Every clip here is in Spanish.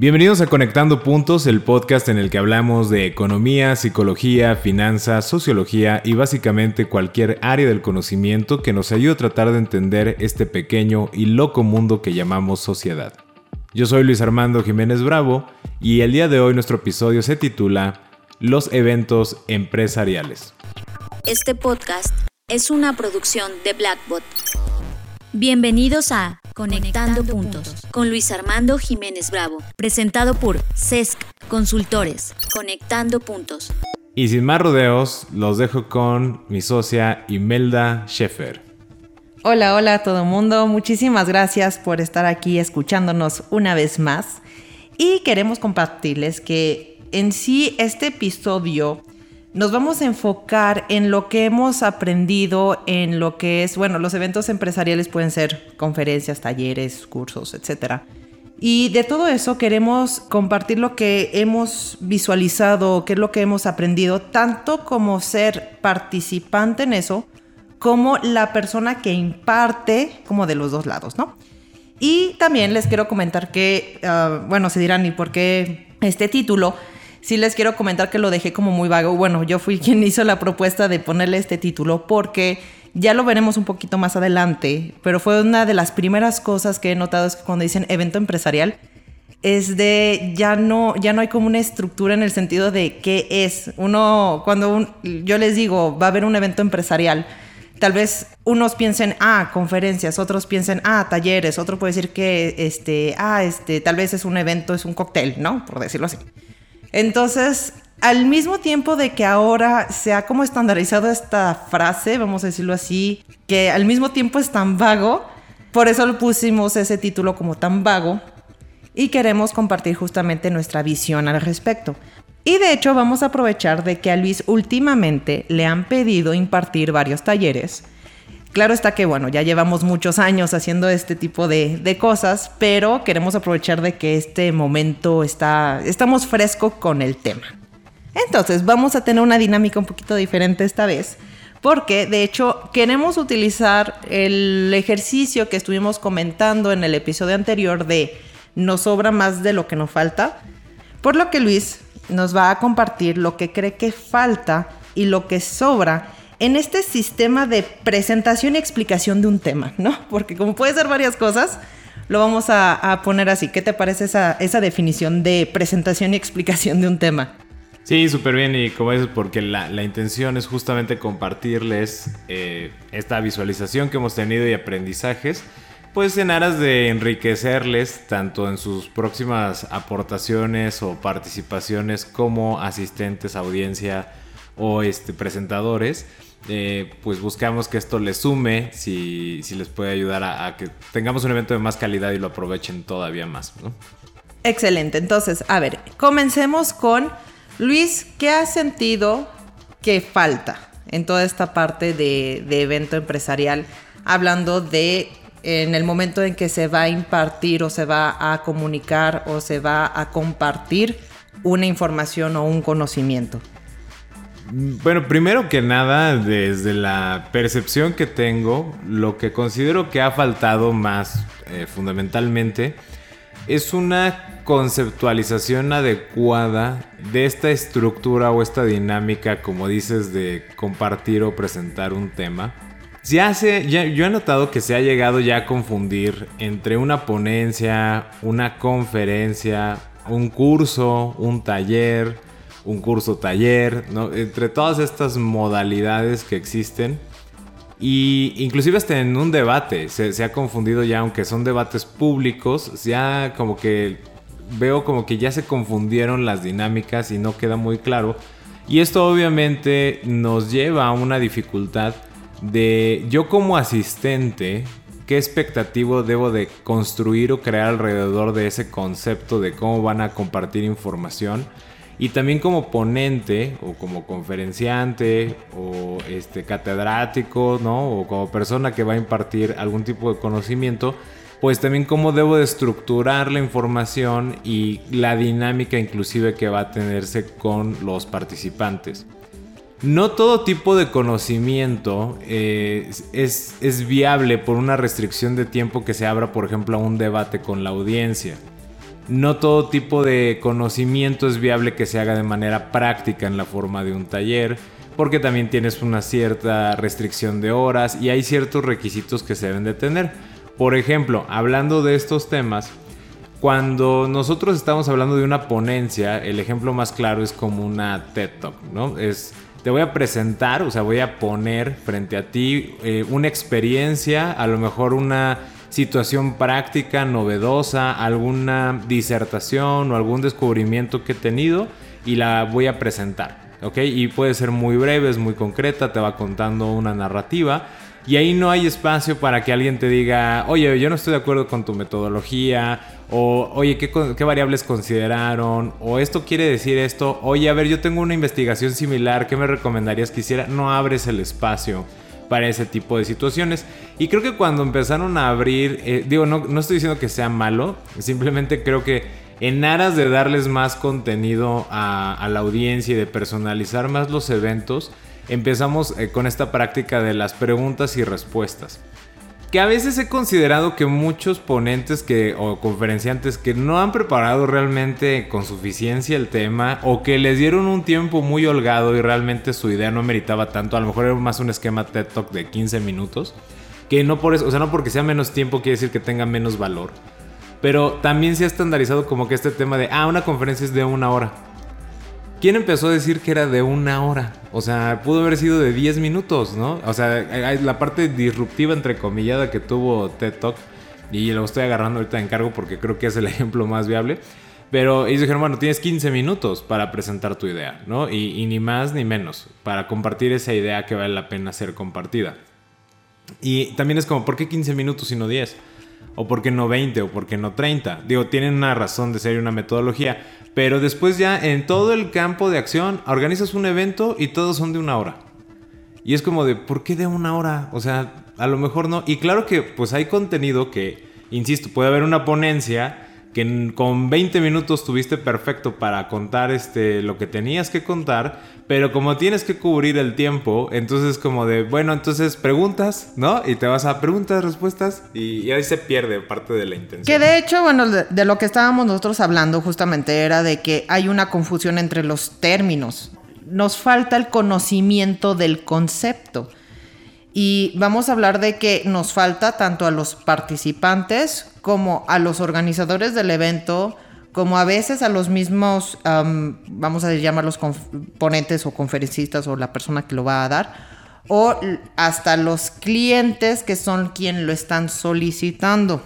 Bienvenidos a Conectando Puntos, el podcast en el que hablamos de economía, psicología, finanzas, sociología y básicamente cualquier área del conocimiento que nos ayude a tratar de entender este pequeño y loco mundo que llamamos sociedad. Yo soy Luis Armando Jiménez Bravo y el día de hoy nuestro episodio se titula Los eventos empresariales. Este podcast es una producción de Blackbot. Bienvenidos a Conectando, Puntos con Luis Armando Jiménez Bravo, presentado por CESC Consultores. Conectando Puntos. Y sin más rodeos, los dejo con mi socia Imelda Scheffer. Hola, hola a todo mundo. Muchísimas gracias por estar aquí escuchándonos una vez más. Y queremos compartirles que en sí este episodio nos vamos a enfocar en lo que hemos aprendido en lo que es, bueno, los eventos empresariales pueden ser conferencias, talleres, cursos, etc. Y de todo eso queremos compartir lo que hemos visualizado, qué es lo que hemos aprendido, tanto como ser participante en eso, como la persona que imparte, como de los dos lados, ¿no? Y también les quiero comentar que, ah, bueno, se dirán, ¿y por qué este título? Sí les quiero comentar que lo dejé como muy vago. Bueno, yo fui quien hizo la propuesta de ponerle este título porque ya lo veremos un poquito más adelante, pero fue una de las primeras cosas que he notado es que cuando dicen evento empresarial es de ya no ya no hay como una estructura en el sentido de qué es. Uno cuando yo les digo, va a haber un evento empresarial, tal vez unos piensen, ah, conferencias, otros piensen, ah, talleres, otro puede decir que este, ah, este, tal vez es un evento, es un cóctel, ¿no? Por decirlo así. Entonces, al mismo tiempo de que ahora se ha como estandarizado esta frase, vamos a decirlo así, que al mismo tiempo es tan vago, por eso le pusimos ese título como tan vago y queremos compartir justamente nuestra visión al respecto. Y de hecho vamos a aprovechar de que a Luis últimamente le han pedido impartir varios talleres Claro está que, bueno, ya llevamos muchos años haciendo este tipo de, cosas, pero queremos aprovechar de que este momento está, estamos fresco con el tema. Entonces, vamos a tener una dinámica un poquito diferente esta vez, porque de hecho queremos utilizar el ejercicio que estuvimos comentando en el episodio anterior de nos sobra más de lo que nos falta, por lo que Luis nos va a compartir lo que cree que falta y lo que sobra en este sistema de presentación y explicación de un tema, ¿no? Porque como puede ser varias cosas, lo vamos a, poner así. ¿Qué te parece esa, definición de presentación y explicación de un tema? Sí, súper bien y como dices, porque la, intención es justamente compartirles eh, esta visualización que hemos tenido y aprendizajes, pues en aras de enriquecerles tanto en sus próximas aportaciones o participaciones como asistentes, audiencia o este, presentadores eh, pues buscamos que esto les sume, si, les puede ayudar a, que tengamos un evento de más calidad y lo aprovechen todavía más. Excelente, entonces, a ver, comencemos con Luis, ¿qué has sentido que falta en toda esta parte de evento empresarial? Hablando de en el momento en que se va a impartir o se va a comunicar o se va a compartir una información o un conocimiento. Bueno, primero que nada, desde la percepción que tengo, lo que considero que ha faltado más eh, fundamentalmente es una conceptualización adecuada de esta estructura o esta dinámica, como dices, de compartir o presentar un tema. Ya se, ya, yo he notado que se ha llegado ya a confundir entre una ponencia, una conferencia, un curso, un taller, un curso taller, entre todas estas modalidades que existen. Y inclusive hasta en un debate se, ha confundido ya, aunque son debates públicos, ya como que veo como que ya se confundieron las dinámicas y no queda muy claro. Y esto obviamente nos lleva a una dificultad de yo como asistente, qué expectativo debo de construir o crear alrededor de ese concepto de cómo van a compartir información y también como ponente o como conferenciante o este catedrático, ¿no? O como persona que va a impartir algún tipo de conocimiento, pues también cómo debo de estructurar la información y la dinámica inclusive que va a tenerse con los participantes. No todo tipo de conocimiento eh, es, es viable por una restricción de tiempo que se abra, por ejemplo, a un debate con la audiencia. No todo tipo de conocimiento es viable que se haga de manera práctica en la forma de un taller, porque también tienes una cierta restricción de horas y hay ciertos requisitos que se deben de tener. Por ejemplo, hablando de estos temas, cuando nosotros estamos hablando de una ponencia, el ejemplo más claro es como una TED Talk, ¿no? Es te voy a presentar, o sea, voy a poner frente a ti eh, una experiencia, a lo mejor una situación práctica, novedosa, alguna disertación o algún descubrimiento que he tenido y la voy a presentar. ¿Ok? Y puede ser muy breve, es muy concreta, te va contando una narrativa. Y ahí no hay espacio para que alguien te diga, oye, yo no estoy de acuerdo con tu metodología, o oye, ¿qué, ¿qué, variables consideraron? O esto quiere decir esto, oye, a ver, yo tengo una investigación similar, ¿qué me recomendarías que hiciera? No abres el espacio para ese tipo de situaciones. Y creo que cuando empezaron a abrir, eh, digo, no, no estoy diciendo que sea malo, simplemente creo que en aras de darles más contenido a, la audiencia y de personalizar más los eventos, empezamos eh, con esta práctica de las preguntas y respuestas. Que a veces he considerado que muchos ponentes que, o conferenciantes que no han preparado realmente con suficiencia el tema o que les dieron un tiempo muy holgado y realmente su idea no meritaba tanto, a lo mejor era más un esquema TED Talk de 15 minutos, que no por eso, o sea, no porque sea menos tiempo quiere decir que tenga menos valor, pero también se ha estandarizado como que este tema de, ah, una conferencia es de una hora. ¿Quién empezó a decir que era de una hora? O sea, pudo haber sido de 10 minutos, ¿no? O sea, la parte disruptiva, entre comillada, que tuvo TED Talk, y lo estoy agarrando ahorita en cargo porque creo que es el ejemplo más viable. Pero ellos dijeron, bueno, tienes 15 minutos para presentar tu idea, ¿no? Y, y, ni más ni menos, para compartir esa idea que vale la pena ser compartida. Y también es como, ¿por qué 15 minutos y no 10? ¿O por qué no 20? ¿O por qué no 30? Digo, tienen una razón de ser una metodología. Pero después ya en todo el campo de acción organizas un evento y todos son de una hora. Y es como de, ¿por qué de una hora? O sea, a lo mejor no. Y claro que pues hay contenido que, insisto, puede haber una ponencia que con 20 minutos tuviste perfecto para contar este, lo que tenías que contar, pero como tienes que cubrir el tiempo, entonces como de, bueno, entonces preguntas, ¿no? Y te vas a preguntas, respuestas, y, ahí se pierde parte de la intención. Que de hecho, bueno, de, lo que estábamos nosotros hablando justamente era de que hay una confusión entre los términos. Nos falta el conocimiento del concepto. Y vamos a hablar de que nos falta tanto a los participantes como a los organizadores del evento, como a veces a los mismos, vamos a llamarlos ponentes o conferencistas o la persona que lo va a dar, o hasta los clientes que son quien lo están solicitando.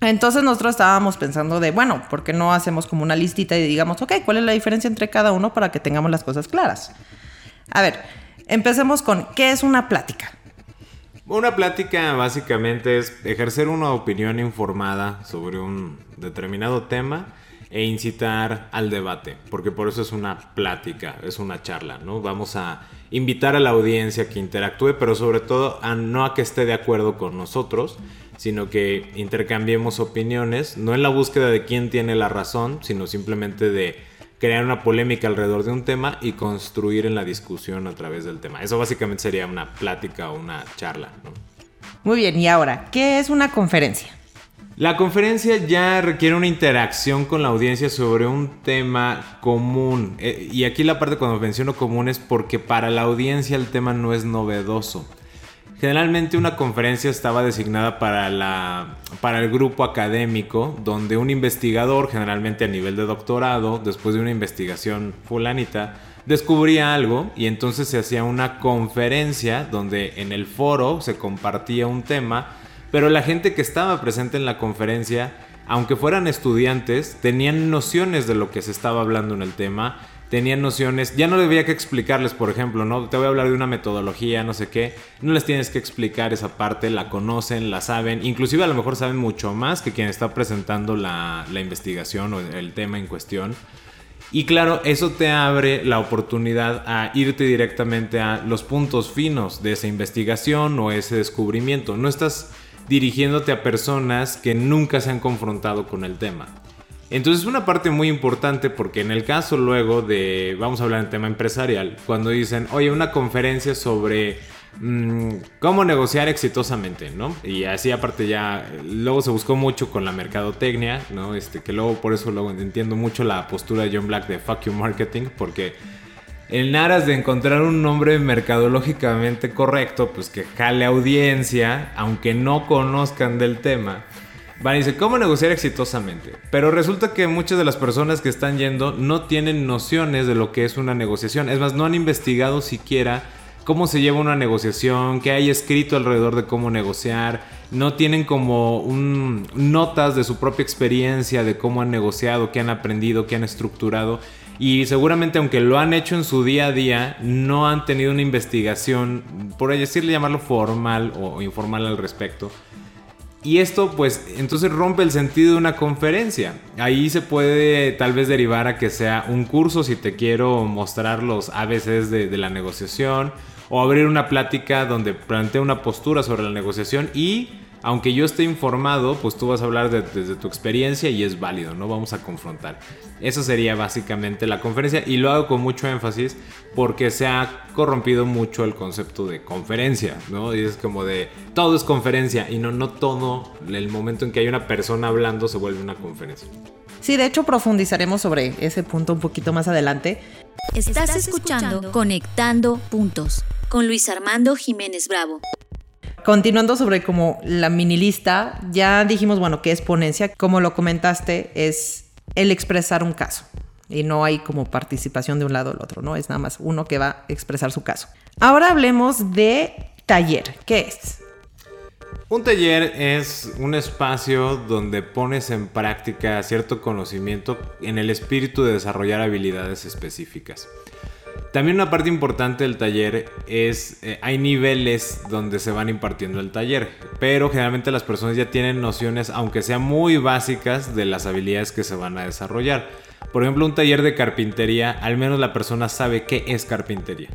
Entonces nosotros estábamos pensando de, bueno, ¿por qué no hacemos como una listita y digamos, ok, ¿cuál es la diferencia entre cada uno para que tengamos las cosas claras? A ver, empecemos con, ¿qué es una plática? Una plática básicamente es ejercer una opinión informada sobre un determinado tema e incitar al debate, porque por eso es una plática, es una charla, ¿no? Vamos a invitar a la audiencia que interactúe, pero sobre todo a no a que esté de acuerdo con nosotros, sino que intercambiemos opiniones, no en la búsqueda de quién tiene la razón, sino simplemente de crear una polémica alrededor de un tema y construir en la discusión a través del tema. Eso básicamente sería una plática o una charla. Muy bien, y ahora, ¿qué es una conferencia? La conferencia ya requiere una interacción con la audiencia sobre un tema común. Eh, y aquí la parte cuando menciono común es porque para la audiencia el tema no es novedoso. Generalmente una conferencia estaba designada para, la, para el grupo académico, donde un investigador, generalmente a nivel de doctorado, después de una investigación fulanita, descubría algo y entonces se hacía una conferencia donde en el foro se compartía un tema, pero la gente que estaba presente en la conferencia, aunque fueran estudiantes, tenían nociones de lo que se estaba hablando en el tema tenían nociones, ya no debía que explicarles, por ejemplo, ¿no? Te voy a hablar de una metodología, no sé qué, no les tienes que explicar esa parte, la conocen, la saben, inclusive a lo mejor saben mucho más que quien está presentando la, la investigación o el tema en cuestión. Y claro, eso te abre la oportunidad a irte directamente a los puntos finos de esa investigación o ese descubrimiento. No estás dirigiéndote a personas que nunca se han confrontado con el tema. Entonces es una parte muy importante porque en el caso luego de, vamos a hablar en tema empresarial, cuando dicen, oye, una conferencia sobre mm, cómo negociar exitosamente, ¿no? Y así aparte ya, luego se buscó mucho con la mercadotecnia, ¿no? Este, que luego por eso luego entiendo mucho la postura de John Black de fuck you marketing, porque en aras de encontrar un nombre mercadológicamente correcto, pues que jale audiencia, aunque no conozcan del tema. Van y dice, ¿cómo negociar exitosamente? Pero resulta que muchas de las personas que están yendo no tienen nociones de lo que es una negociación. Es más, no han investigado siquiera cómo se lleva una negociación, qué hay escrito alrededor de cómo negociar. No tienen como un, notas de su propia experiencia, de cómo han negociado, qué han aprendido, qué han estructurado. Y seguramente aunque lo han hecho en su día a día, no han tenido una investigación, por decirle llamarlo formal o informal al respecto. Y esto pues entonces rompe el sentido de una conferencia. Ahí se puede tal vez derivar a que sea un curso si te quiero mostrar los ABCs de, de la negociación o abrir una plática donde plantee una postura sobre la negociación y aunque yo esté informado, pues tú vas a hablar desde tu experiencia y es válido, no vamos a confrontar. Eso sería básicamente la conferencia y lo hago con mucho énfasis porque se ha corrompido mucho el concepto de conferencia, ¿no? Y es como de todo es conferencia y no, no todo el momento en que hay una persona hablando se vuelve una conferencia. Sí, de hecho profundizaremos sobre ese punto un poquito más adelante. Estás escuchando Conectando Puntos con Luis Armando Jiménez Bravo. Continuando sobre como la mini lista, ya dijimos, bueno, que es ponencia. Como lo comentaste, es el expresar un caso. Y no hay como participación de un lado del otro, ¿no? Es nada más uno que va a expresar su caso. Ahora hablemos de taller. ¿Qué es? Un taller es un espacio donde pones en práctica cierto conocimiento en el espíritu de desarrollar habilidades específicas. También una parte importante del taller es, eh, hay niveles donde se van impartiendo el taller, pero generalmente las personas ya tienen nociones, aunque sean muy básicas, de las habilidades que se van a desarrollar. Por ejemplo, un taller de carpintería, al menos la persona sabe qué es carpintería.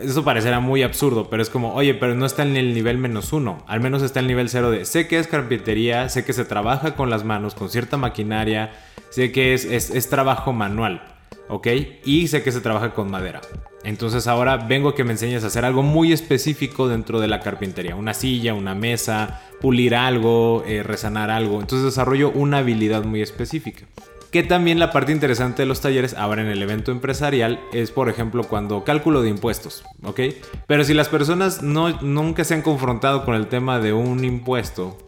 Eso parecerá muy absurdo, pero es como, oye, pero no está en el nivel menos uno, al menos está en el nivel cero de, sé que es carpintería, sé que se trabaja con las manos, con cierta maquinaria, sé que es, es trabajo manual. ¿Ok? Y sé que se trabaja con madera. Entonces ahora vengo que me enseñes a hacer algo muy específico dentro de la carpintería. Una silla, una mesa, pulir algo, eh, resanar algo. Entonces desarrollo una habilidad muy específica. Que también la parte interesante de los talleres, ahora en el evento empresarial, es por ejemplo cuando cálculo de impuestos, ¿ok? Pero si las personas no, nunca se han confrontado con el tema de un impuesto,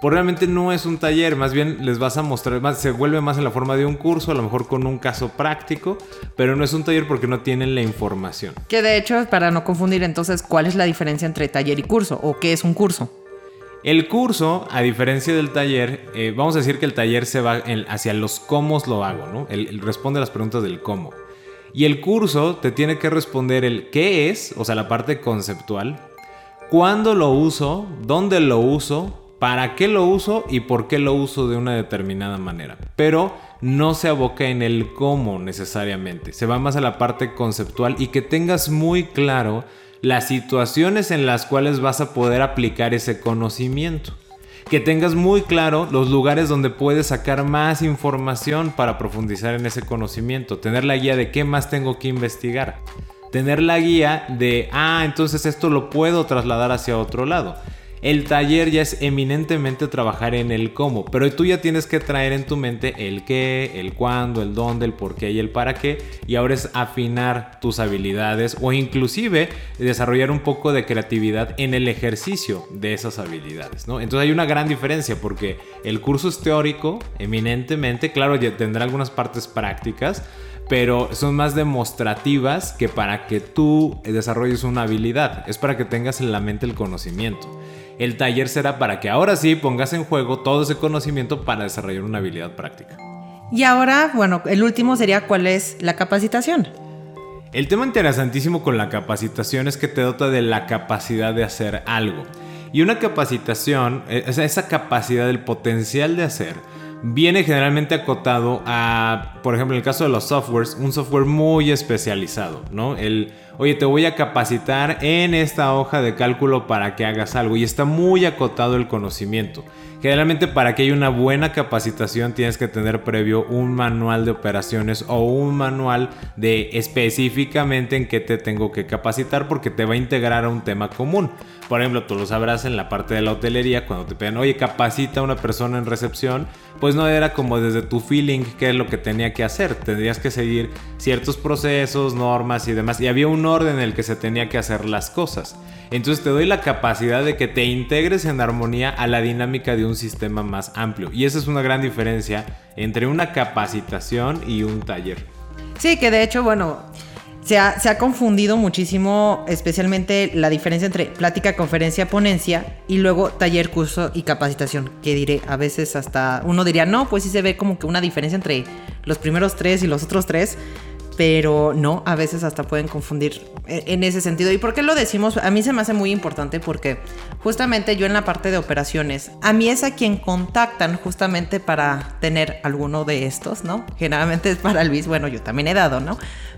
pues realmente no es un taller, más bien les vas a mostrar, más, se vuelve más en la forma de un curso, a lo mejor con un caso práctico, pero no es un taller porque no tienen la información. Que de hecho, para no confundir entonces, ¿cuál es la diferencia entre taller y curso? ¿O qué es un curso? El curso, a diferencia del taller, eh, vamos a decir que el taller se va hacia los cómo lo hago, ¿no? Responde a las preguntas del cómo. Y el curso te tiene que responder el qué es, o sea, la parte conceptual, cuándo lo uso, dónde lo uso, para qué lo uso y por qué lo uso de una determinada manera. Pero no se aboca en el cómo necesariamente. Se va más a la parte conceptual y que tengas muy claro las situaciones en las cuales vas a poder aplicar ese conocimiento. Que tengas muy claro los lugares donde puedes sacar más información para profundizar en ese conocimiento. Tener la guía de qué más tengo que investigar. Tener la guía de, ah, entonces esto lo puedo trasladar hacia otro lado. El taller ya es eminentemente trabajar en el cómo, pero tú ya tienes que traer en tu mente el qué, el cuándo, el dónde, el por qué y el para qué. Y ahora es afinar tus habilidades o inclusive desarrollar un poco de creatividad en el ejercicio de esas habilidades. ¿no? Entonces hay una gran diferencia porque el curso es teórico, eminentemente, claro, ya tendrá algunas partes prácticas, pero son más demostrativas que para que tú desarrolles una habilidad. Es para que tengas en la mente el conocimiento. El taller será para que ahora sí pongas en juego todo ese conocimiento para desarrollar una habilidad práctica. Y ahora, bueno, el último sería cuál es la capacitación. El tema interesantísimo con la capacitación es que te dota de la capacidad de hacer algo. Y una capacitación, e, esa capacidad, el potencial de hacer, viene generalmente acotado a, por ejemplo, en el caso de los softwares, un software muy especializado, ¿no? El, oye, te voy a capacitar en esta hoja de cálculo para que hagas algo y está muy acotado el conocimiento. Generalmente para que haya una buena capacitación tienes que tener previo un manual de operaciones o un manual de específicamente en qué te tengo que capacitar porque te va a integrar a un tema común. Por ejemplo, tú lo sabrás en la parte de la hotelería, cuando te piden, oye, capacita a una persona en recepción, pues no era como desde tu feeling qué es lo que tenía que hacer. Tendrías que seguir ciertos procesos, normas y demás. Y había un orden en el que se tenía que hacer las cosas. Entonces te doy la capacidad de que te integres en armonía a la dinámica de un sistema más amplio. Y esa es una gran diferencia entre una capacitación y un taller. Sí, que de hecho, bueno, se ha, confundido muchísimo, especialmente la diferencia entre plática, conferencia, ponencia y luego taller, curso y capacitación. Que diré, a veces hasta uno diría, no, pues sí se ve como que una diferencia entre los primeros tres y los otros tres pero no, a veces hasta pueden confundir en ese sentido. ¿Y por qué lo decimos? A mí se me hace muy importante porque justamente yo en la parte de operaciones, a mí es a quien contactan justamente para tener alguno de estos, ¿no? Generalmente es para Luis, bueno, yo también he dado, ¿no?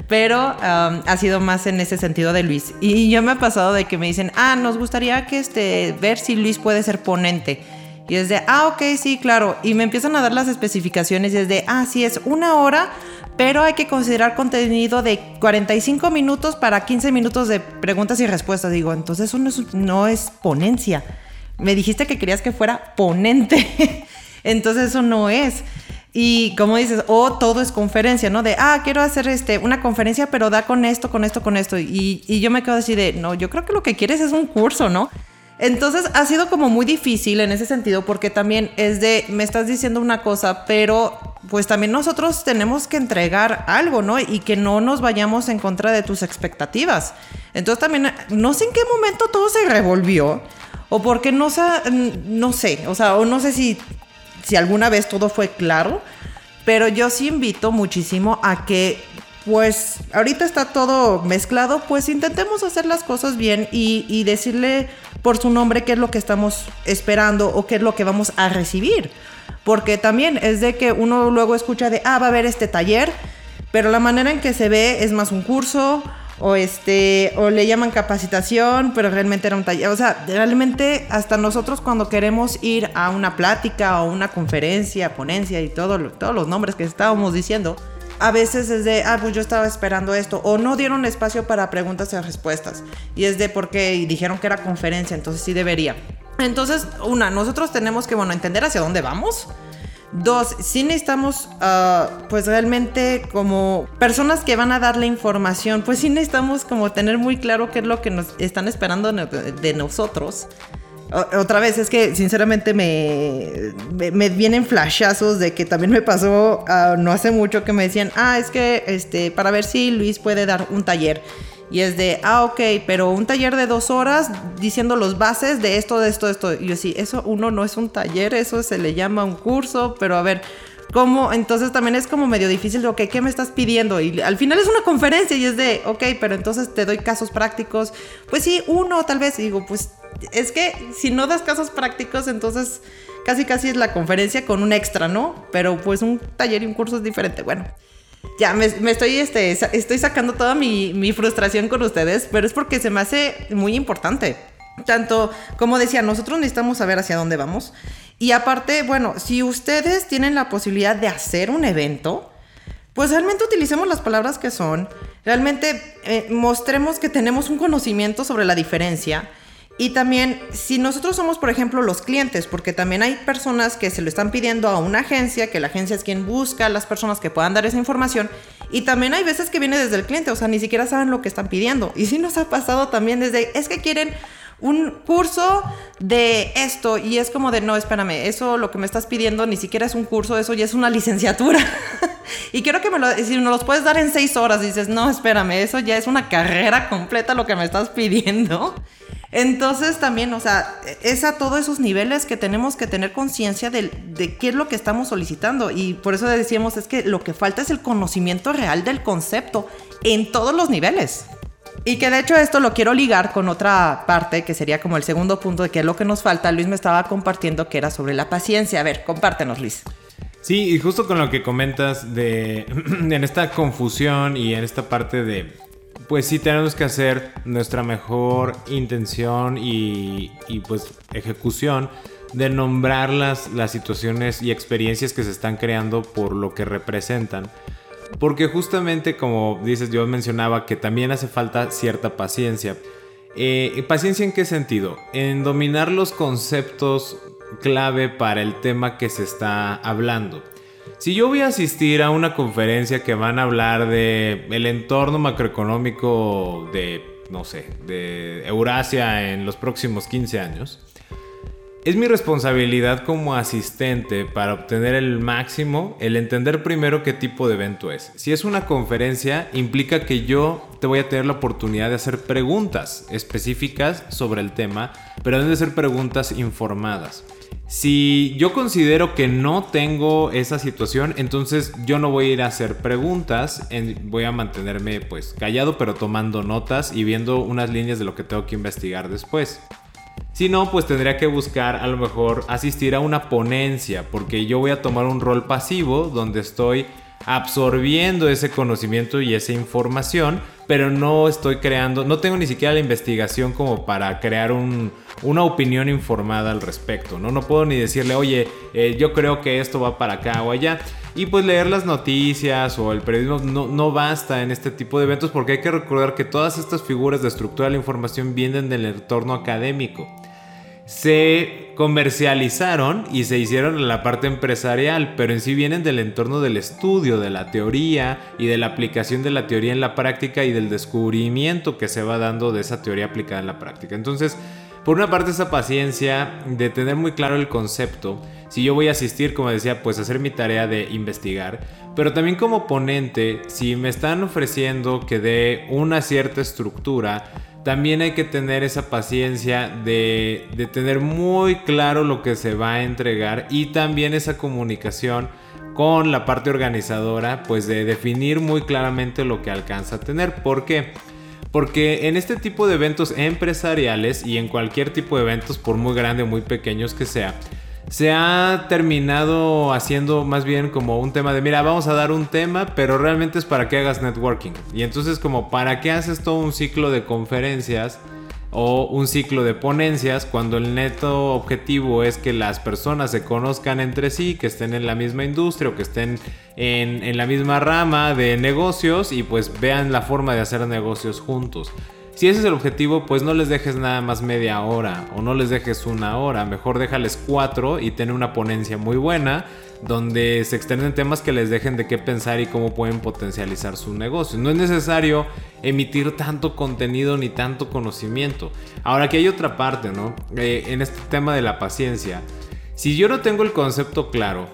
Pero ha sido más en ese sentido de Luis. Y yo me ha pasado de que me dicen, ah, nos gustaría que este, ver si Luis puede ser ponente. Y es de, ah, ok, sí, claro. Y me empiezan a dar las especificaciones y es de, ah, sí, es una hora pero hay que considerar contenido de 45 minutos para 15 minutos de preguntas y respuestas. Digo, entonces eso no es, ponencia. Me dijiste que querías que fuera ponente. entonces eso no es. Y como dices, o todo es conferencia, ¿no? De, ah, quiero hacer este, una conferencia, pero da con esto, con esto, con esto. Y, y yo me quedo así de, no, yo creo que lo que quieres es un curso, ¿no? Entonces ha sido como muy difícil en ese sentido porque también es de, me estás diciendo una cosa, pero pues también nosotros tenemos que entregar algo, ¿no? Y que no nos vayamos en contra de tus expectativas. Entonces también, no sé en qué momento todo se revolvió o porque no, no sé, o sea, o no sé si, si alguna vez todo fue claro, pero yo sí invito muchísimo a que pues ahorita está todo mezclado, pues intentemos hacer las cosas bien y, decirle por su nombre qué es lo que estamos esperando o qué es lo que vamos a recibir. Porque también es de que uno luego escucha de, ah, va a haber este taller, pero la manera en que se ve es más un curso o este o le llaman capacitación, pero realmente era un taller, o sea, realmente hasta nosotros cuando queremos ir a una plática o una conferencia, ponencia y todo, todos los nombres que estábamos diciendo, a veces es de, ah, pues yo estaba esperando esto, o no dieron espacio para preguntas y respuestas, y es de porque dijeron que era conferencia, entonces sí debería. Entonces, una, nosotros tenemos que, bueno, entender hacia dónde vamos. Dos, sí necesitamos, ah, pues realmente como personas que van a dar la información, pues sí necesitamos como tener muy claro qué es lo que nos están esperando de nosotros. Otra vez, es que sinceramente me, me, vienen flashazos de que también me pasó ah, no hace mucho que me decían, ah, es que este, para ver si Luis puede dar un taller. Y es de, ah, ok, pero un taller de dos horas diciendo los bases de esto, de esto, de esto. Y yo sí, eso uno no es un taller, eso se le llama un curso, pero a ver, ¿cómo? Entonces también es como medio difícil, ok, ¿qué me estás pidiendo? Y al final es una conferencia y es de, ok, pero entonces te doy casos prácticos. Pues sí, uno tal vez, digo, pues es que si no das casos prácticos, entonces casi casi es la conferencia con un extra, ¿no? Pero pues un taller y un curso es diferente. Bueno, ya me, estoy, este, estoy sacando toda mi, frustración con ustedes, pero es porque se me hace muy importante. Tanto, como decía, nosotros necesitamos saber hacia dónde vamos. Y aparte, bueno, si ustedes tienen la posibilidad de hacer un evento, pues realmente utilicemos las palabras que son, realmente eh, mostremos que tenemos un conocimiento sobre la diferencia y también, si nosotros somos, por ejemplo, los clientes, porque también hay personas que se lo están pidiendo a una agencia, que la agencia es quien busca a las personas que puedan dar esa información, y también hay veces que viene desde el cliente, o sea, ni siquiera saben lo que están pidiendo. Y sí nos ha pasado también desde, es que quieren un curso de esto y es como de, no, espérame, eso lo que me estás pidiendo ni siquiera es un curso, eso ya es una licenciatura. y quiero que me lo, si me los puedes dar en seis horas, dices, no, espérame, eso ya es una carrera completa lo que me estás pidiendo. Entonces también, o sea, es a todos esos niveles que tenemos que tener conciencia de, qué es lo que estamos solicitando. Y por eso decíamos, es que lo que falta es el conocimiento real del concepto en todos los niveles. Y que de hecho esto lo quiero ligar con otra parte, que sería como el segundo punto de qué es lo que nos falta. Luis me estaba compartiendo que era sobre la paciencia. A ver, compártenos, Luis. Sí, y justo con lo que comentas de en esta confusión y en esta parte de pues sí tenemos que hacer nuestra mejor intención y, pues ejecución de nombrar las, las situaciones y experiencias que se están creando por lo que representan. Porque justamente como dices, yo mencionaba que también hace falta cierta paciencia. Eh, ¿Paciencia en qué sentido? En dominar los conceptos clave para el tema que se está hablando. Si yo voy a asistir a una conferencia que van a hablar de el entorno macroeconómico de, no sé, de Eurasia en los próximos 15 años, es mi responsabilidad como asistente para obtener el máximo el entender primero qué tipo de evento es. Si es una conferencia, implica que yo te voy a tener la oportunidad de hacer preguntas específicas sobre el tema, pero deben de ser preguntas informadas. Si yo considero que no tengo esa situación, entonces yo no voy a ir a hacer preguntas, voy a mantenerme pues callado pero tomando notas y viendo unas líneas de lo que tengo que investigar después. Si no, pues tendría que buscar a lo mejor asistir a una ponencia, porque yo voy a tomar un rol pasivo donde estoy absorbiendo ese conocimiento y esa información, pero no estoy creando, no tengo ni siquiera la investigación como para crear una opinión informada al respecto, ¿no? No puedo ni decirle, oye, eh, yo creo que esto va para acá o allá. Y pues leer las noticias o el periodismo no, no basta en este tipo de eventos porque hay que recordar que todas estas figuras de estructura de la información vienen del entorno académico se comercializaron y se hicieron en la parte empresarial, pero en sí vienen del entorno del estudio, de la teoría y de la aplicación de la teoría en la práctica y del descubrimiento que se va dando de esa teoría aplicada en la práctica. Entonces, por una parte esa paciencia de tener muy claro el concepto, si yo voy a asistir, como decía, pues hacer mi tarea de investigar, pero también como ponente, si me están ofreciendo que dé una cierta estructura, también hay que tener esa paciencia de, tener muy claro lo que se va a entregar y también esa comunicación con la parte organizadora, pues de definir muy claramente lo que alcanza a tener. ¿Por qué? Porque en este tipo de eventos empresariales y en cualquier tipo de eventos, por muy grande o muy pequeños que sea, se ha terminado haciendo más bien como un tema de, mira, vamos a dar un tema, pero realmente es para que hagas networking. Y entonces como, ¿para qué haces todo un ciclo de conferencias o un ciclo de ponencias cuando el neto objetivo es que las personas se conozcan entre sí, que estén en la misma industria o que estén en, la misma rama de negocios y pues vean la forma de hacer negocios juntos? Si ese es el objetivo, pues no les dejes nada más media hora o no les dejes una hora. Mejor déjales cuatro y ten una ponencia muy buena donde se extienden temas que les dejen de qué pensar y cómo pueden potencializar su negocio. No es necesario emitir tanto contenido ni tanto conocimiento. Ahora aquí hay otra parte, ¿no? Eh, en este tema de la paciencia. Si yo no tengo el concepto claro,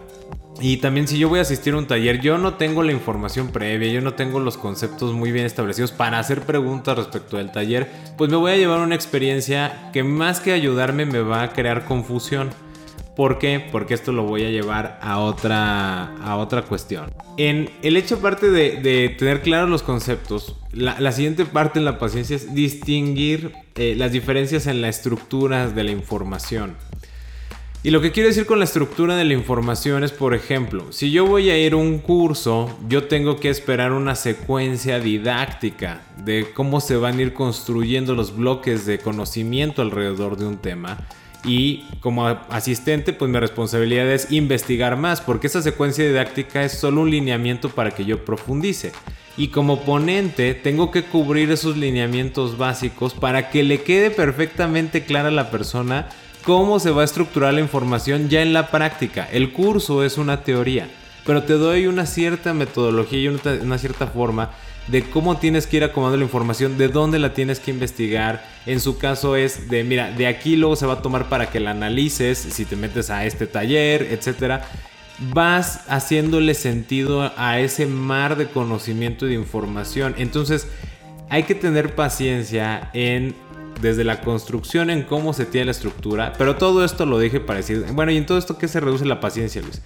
y también si yo voy a asistir a un taller, yo no tengo la información previa, yo no tengo los conceptos muy bien establecidos para hacer preguntas respecto del taller, pues me voy a llevar una experiencia que más que ayudarme me va a crear confusión. ¿Por qué? Porque esto lo voy a llevar a otra, a otra cuestión. En el hecho aparte de, tener claros los conceptos, la, siguiente parte en la paciencia es distinguir eh, las diferencias en la estructura de la información. Y lo que quiero decir con la estructura de la información es, por ejemplo, si yo voy a ir a un curso, yo tengo que esperar una secuencia didáctica de cómo se van a ir construyendo los bloques de conocimiento alrededor de un tema. Y como asistente, pues mi responsabilidad es investigar más, porque esa secuencia didáctica es solo un lineamiento para que yo profundice. Y como ponente, tengo que cubrir esos lineamientos básicos para que le quede perfectamente clara a la persona cómo se va a estructurar la información ya en la práctica. El curso es una teoría, pero te doy una cierta metodología y una, cierta forma de cómo tienes que ir acomodando la información, de dónde la tienes que investigar. En su caso es de, mira, de aquí luego se va a tomar para que la analices, si te metes a este taller, etc. Vas haciéndole sentido a ese mar de conocimiento y de información. Entonces, hay que tener paciencia en desde la construcción en cómo se tiene la estructura, pero todo esto lo dije para decir, bueno, y en todo esto que se reduce la paciencia, Luis.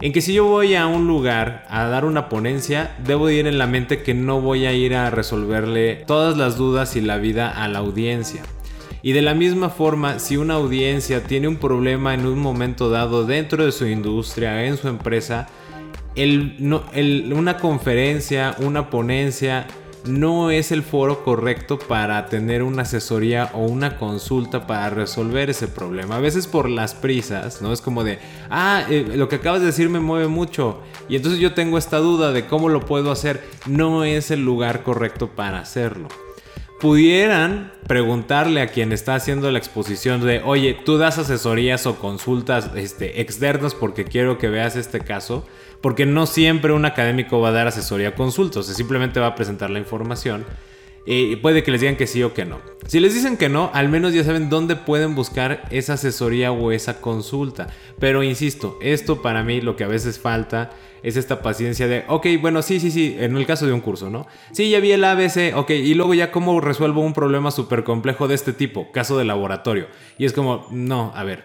En que si yo voy a un lugar a dar una ponencia, debo ir en la mente que no voy a ir a resolverle todas las dudas y la vida a la audiencia. Y de la misma forma, si una audiencia tiene un problema en un momento dado dentro de su industria, en su empresa, el, una conferencia, una ponencia, no es el foro correcto para tener una asesoría o una consulta para resolver ese problema. A veces por las prisas, ¿no? Es como de, ah, eh, lo que acabas de decir me mueve mucho y entonces yo tengo esta duda de cómo lo puedo hacer. No es el lugar correcto para hacerlo pudieran preguntarle a quien está haciendo la exposición de, oye, tú das asesorías o consultas este, externas porque quiero que veas este caso, porque no siempre un académico va a dar asesoría o consultas, o simplemente va a presentar la información. Y puede que les digan que sí o que no. Si les dicen que no, al menos ya saben dónde pueden buscar esa asesoría o esa consulta. Pero insisto, esto para mí lo que a veces falta es esta paciencia de, ok, bueno, sí, sí, sí, en el caso de un curso, ¿no? Sí, ya vi el ABC, ok, y luego ya cómo resuelvo un problema súper complejo de este tipo, caso de laboratorio. Y es como, no, a ver,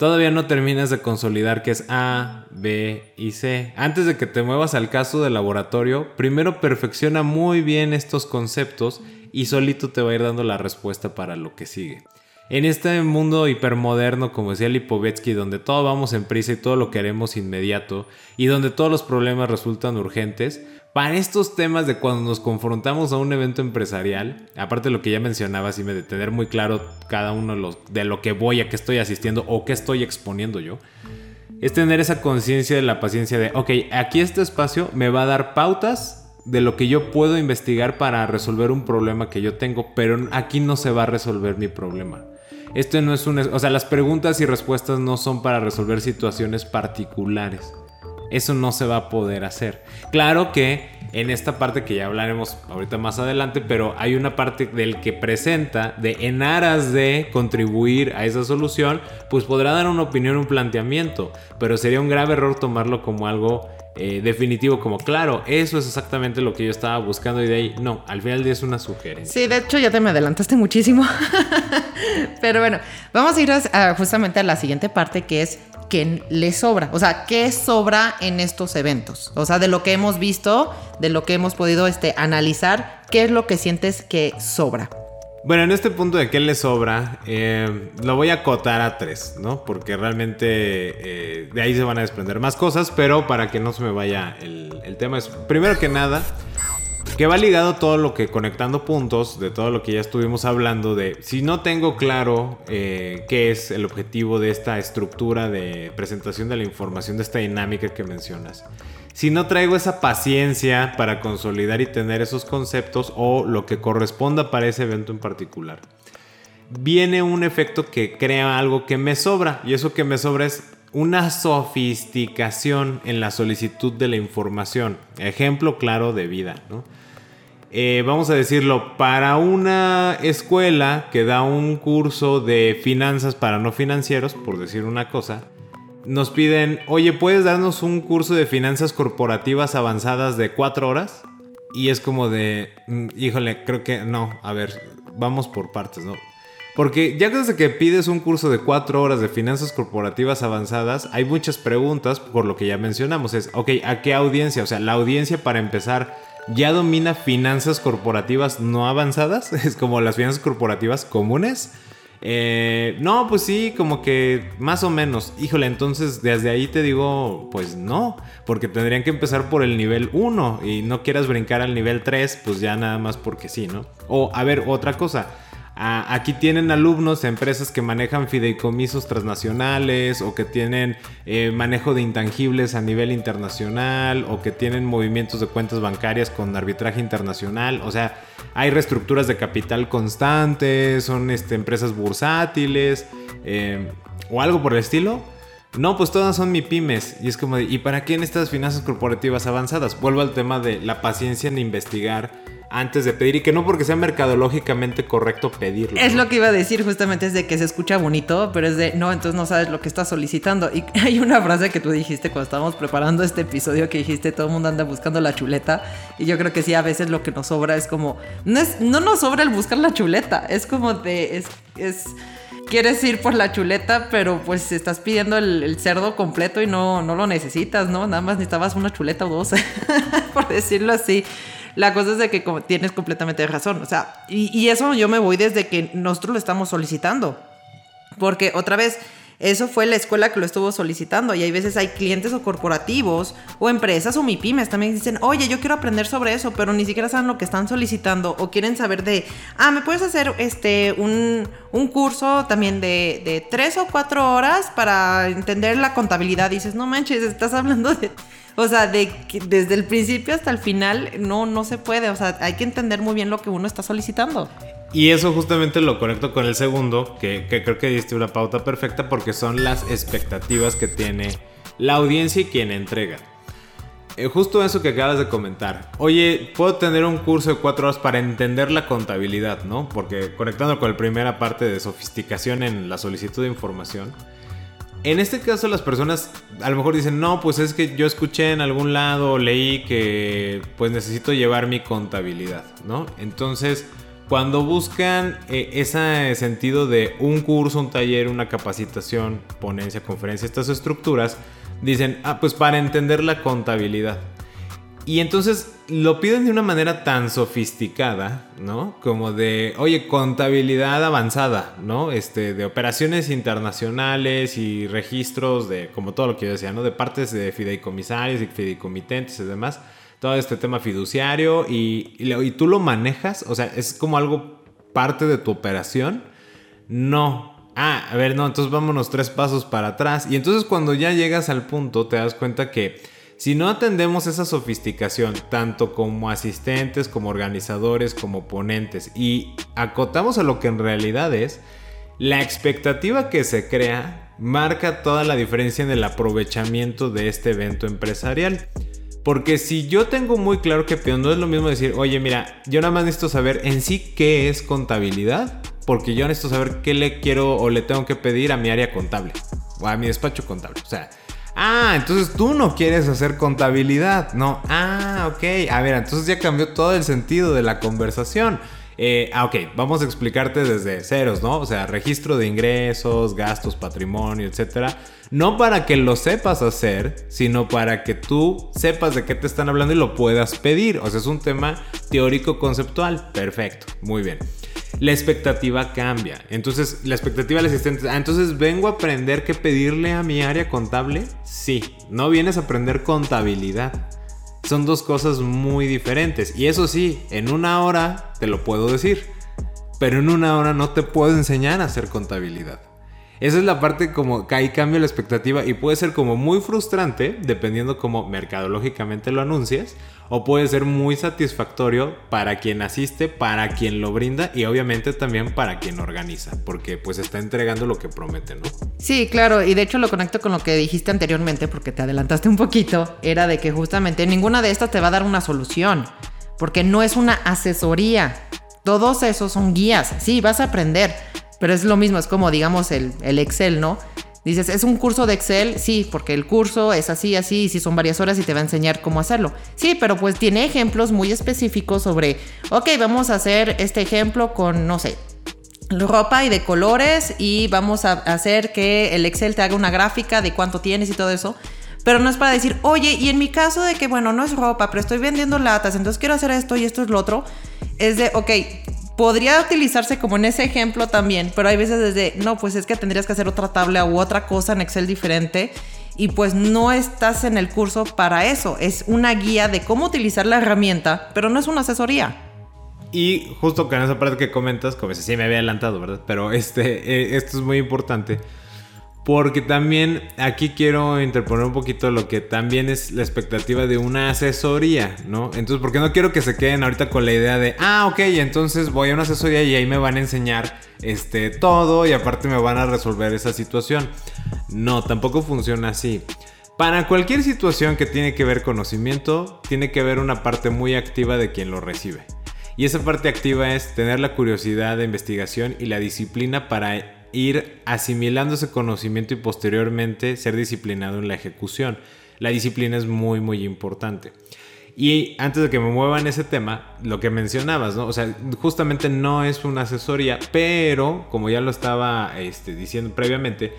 todavía no terminas de consolidar que es A, B y C. Antes de que te muevas al caso de laboratorio, primero perfecciona muy bien estos conceptos y solito te va a ir dando la respuesta para lo que sigue. En este mundo hipermoderno, como decía Lipovetsky, donde todo vamos en prisa y todo lo queremos inmediato, y donde todos los problemas resultan urgentes, para estos temas de cuando nos confrontamos a un evento empresarial, aparte de lo que ya mencionabas y me de tener muy claro cada uno de, los, de lo que voy a que estoy asistiendo o qué estoy exponiendo yo, es tener esa conciencia de la paciencia de, ok, aquí este espacio me va a dar pautas de lo que yo puedo investigar para resolver un problema que yo tengo, pero aquí no se va a resolver mi problema. Esto no es un... O sea, las preguntas y respuestas no son para resolver situaciones particulares. Eso no se va a poder hacer. Claro que en esta parte que ya hablaremos ahorita más adelante, pero hay una parte del que presenta de en aras de contribuir a esa solución, pues podrá dar una opinión, un planteamiento, pero sería un grave error tomarlo como algo eh, definitivo como, claro, eso es exactamente lo que yo estaba buscando y de ahí, no, al final es una sugerencia. Sí, de hecho ya te me adelantaste muchísimo. Pero bueno, vamos a ir justamente a la siguiente parte que es qué le sobra. O sea, qué sobra en estos eventos. O sea, de lo que hemos visto, de lo que hemos podido este, analizar, ¿qué es lo que sientes que sobra? Bueno, en este punto de qué le sobra, eh, lo voy a acotar a tres, ¿no? Porque realmente eh, de ahí se van a desprender más cosas, pero para que no se me vaya el, el tema es, primero que nada, que va ligado todo lo que conectando puntos de todo lo que ya estuvimos hablando de si no tengo claro eh, qué es el objetivo de esta estructura de presentación de la información, de esta dinámica que mencionas si no traigo esa paciencia para consolidar y tener esos conceptos o lo que corresponda para ese evento en particular. Viene un efecto que crea algo que me sobra y eso que me sobra es una sofisticación en la solicitud de la información. Ejemplo claro de vida, eh, vamos a decirlo, para una escuela que da un curso de finanzas para no financieros, por decir una cosa, nos piden, oye, ¿puedes darnos un curso de finanzas corporativas avanzadas de cuatro horas? Y es como de, mm, híjole, creo que no, a ver, vamos por partes, ¿no? Porque ya desde que pides un curso de cuatro horas de finanzas corporativas avanzadas, hay muchas preguntas, por lo que ya mencionamos, es, ok, ¿a qué audiencia? O sea, la audiencia para empezar ya domina finanzas corporativas no avanzadas, es como las finanzas corporativas comunes. Eh, no, pues sí, como que más o menos. Híjole, entonces desde ahí te digo, pues no, porque tendrían que empezar por el nivel 1 y no quieras brincar al nivel 3, pues ya nada más porque sí, ¿no? O, a ver, otra cosa aquí tienen alumnos, empresas que manejan fideicomisos transnacionales o que tienen eh, manejo de intangibles a nivel internacional o que tienen movimientos de cuentas bancarias con arbitraje internacional. O sea, hay reestructuras de capital constantes, son este, empresas bursátiles eh, o algo por el estilo. No, pues todas son mi pymes. Y es como, ¿y para qué en estas finanzas corporativas avanzadas? Vuelvo al tema de la paciencia en investigar antes de pedir y que no porque sea mercadológicamente correcto pedirlo. Es lo que iba a decir justamente, es de que se escucha bonito, pero es de, no, entonces no sabes lo que estás solicitando. Y hay una frase que tú dijiste cuando estábamos preparando este episodio que dijiste, todo el mundo anda buscando la chuleta. Y yo creo que sí, a veces lo que nos sobra es como, no, es, no nos sobra el buscar la chuleta, es como de, es... es quieres ir por la chuleta, pero pues estás pidiendo el, cerdo completo y no, no lo necesitas, ¿no? Nada más necesitabas una chuleta o dos, por decirlo así. La cosa es de que tienes completamente razón. O sea, y, eso yo me voy desde que nosotros lo estamos solicitando. Porque otra vez, Eso fue la escuela que lo estuvo solicitando y hay veces hay clientes o corporativos o empresas o MIPIMES también dicen, oye, yo quiero aprender sobre eso, pero ni siquiera saben lo que están solicitando o quieren saber de, ah, ¿me puedes hacer este un, curso también de, de tres o cuatro horas para entender la contabilidad? dices, no manches, estás hablando de... O sea, de que desde el principio hasta el final no, no se puede. O sea, hay que entender muy bien lo que uno está solicitando. Y eso justamente lo conecto con el segundo, que, creo que diste una pauta perfecta porque son las expectativas que tiene la audiencia y quien entrega. Eh, justo eso que acabas de comentar. Oye, puedo tener un curso de cuatro horas para entender la contabilidad, ¿no? Porque conectando con la primera parte de sofisticación en la solicitud de información. En este caso las personas a lo mejor dicen, no, pues es que yo escuché en algún lado, leí que pues necesito llevar mi contabilidad, ¿no? Entonces cuando buscan eh, ese sentido de un curso, un taller, una capacitación, ponencia, conferencia, estas estructuras, dicen, ah, pues para entender la contabilidad. Y entonces lo piden de una manera tan sofisticada, ¿no? Como de, oye, contabilidad avanzada, ¿no? Este, de operaciones internacionales y registros de, como todo lo que yo decía, ¿no? De partes de fideicomisarios y fideicomitentes y demás todo este tema fiduciario y, y, tú lo manejas, o sea, es como algo parte de tu operación. No. Ah, a ver, no, entonces vámonos tres pasos para atrás. Y entonces cuando ya llegas al punto te das cuenta que si no atendemos esa sofisticación, tanto como asistentes, como organizadores, como ponentes, y acotamos a lo que en realidad es, la expectativa que se crea marca toda la diferencia en el aprovechamiento de este evento empresarial. Porque si yo tengo muy claro que no es lo mismo decir, oye, mira, yo nada más necesito saber en sí qué es contabilidad, porque yo necesito saber qué le quiero o le tengo que pedir a mi área contable o a mi despacho contable. O sea, ah, entonces tú no quieres hacer contabilidad, no, ah, ok, a ver, entonces ya cambió todo el sentido de la conversación. Eh, ah, ok, vamos a explicarte desde ceros, ¿no? O sea, registro de ingresos, gastos, patrimonio, etcétera. No para que lo sepas hacer, sino para que tú sepas de qué te están hablando y lo puedas pedir. O sea, es un tema teórico conceptual. Perfecto, muy bien. La expectativa cambia. Entonces, la expectativa del asistente, ah, entonces vengo a aprender qué pedirle a mi área contable. Sí, no vienes a aprender contabilidad. Son dos cosas muy diferentes. Y eso sí, en una hora te lo puedo decir. Pero en una hora no te puedo enseñar a hacer contabilidad. Esa es la parte como que ahí cambia la expectativa y puede ser como muy frustrante dependiendo como mercadológicamente lo anuncias o puede ser muy satisfactorio para quien asiste, para quien lo brinda y obviamente también para quien organiza, porque pues está entregando lo que promete, ¿no? Sí, claro, y de hecho lo conecto con lo que dijiste anteriormente porque te adelantaste un poquito, era de que justamente ninguna de estas te va a dar una solución, porque no es una asesoría. Todos esos son guías, sí, vas a aprender, pero es lo mismo, es como digamos el, el Excel, ¿no? Dices, ¿es un curso de Excel? Sí, porque el curso es así, así, y si son varias horas y te va a enseñar cómo hacerlo. Sí, pero pues tiene ejemplos muy específicos sobre, ok, vamos a hacer este ejemplo con, no sé, ropa y de colores y vamos a hacer que el Excel te haga una gráfica de cuánto tienes y todo eso. Pero no es para decir, oye, y en mi caso de que, bueno, no es ropa, pero estoy vendiendo latas, entonces quiero hacer esto y esto es lo otro, es de, ok, podría utilizarse como en ese ejemplo también, pero hay veces desde, no, pues es que tendrías que hacer otra tabla u otra cosa en Excel diferente y pues no estás en el curso para eso, es una guía de cómo utilizar la herramienta, pero no es una asesoría. Y justo con esa parte que comentas, como si sí me había adelantado, ¿verdad? Pero este, eh, esto es muy importante porque también aquí quiero interponer un poquito lo que también es la expectativa de una asesoría, ¿no? Entonces, porque no quiero que se queden ahorita con la idea de, ah, ok, entonces voy a una asesoría y ahí me van a enseñar este, todo y aparte me van a resolver esa situación. No, tampoco funciona así. Para cualquier situación que tiene que ver conocimiento, tiene que haber una parte muy activa de quien lo recibe. Y esa parte activa es tener la curiosidad de investigación y la disciplina para ir asimilando ese conocimiento y posteriormente ser disciplinado en la ejecución. La disciplina es muy, muy importante. Y antes de que me mueva en ese tema, lo que mencionabas, ¿no? O sea, justamente no es una asesoría, pero como ya lo estaba este, diciendo previamente,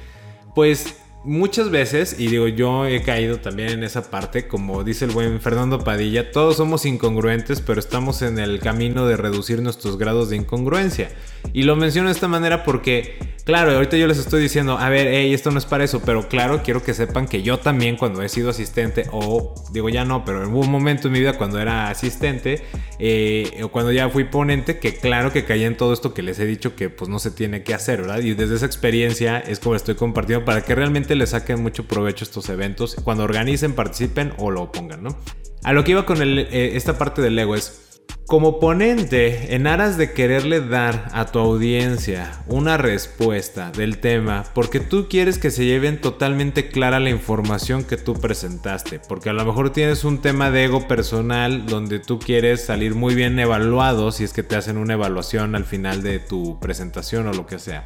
pues muchas veces, y digo, yo he caído también en esa parte, como dice el buen Fernando Padilla, todos somos incongruentes, pero estamos en el camino de reducir nuestros grados de incongruencia. Y lo menciono de esta manera porque claro, ahorita yo les estoy diciendo, a ver, hey, esto no es para eso, pero claro, quiero que sepan que yo también cuando he sido asistente, o digo ya no, pero en un momento en mi vida cuando era asistente, eh, o cuando ya fui ponente, que claro que caí en todo esto que les he dicho que pues no se tiene que hacer, ¿verdad? Y desde esa experiencia es como estoy compartiendo para que realmente le saquen mucho provecho estos eventos, cuando organicen, participen o lo pongan, ¿no? A lo que iba con eh, esta parte del ego es, como ponente, en aras de quererle dar a tu audiencia una respuesta del tema, porque tú quieres que se lleven totalmente clara la información que tú presentaste, porque a lo mejor tienes un tema de ego personal donde tú quieres salir muy bien evaluado si es que te hacen una evaluación al final de tu presentación o lo que sea.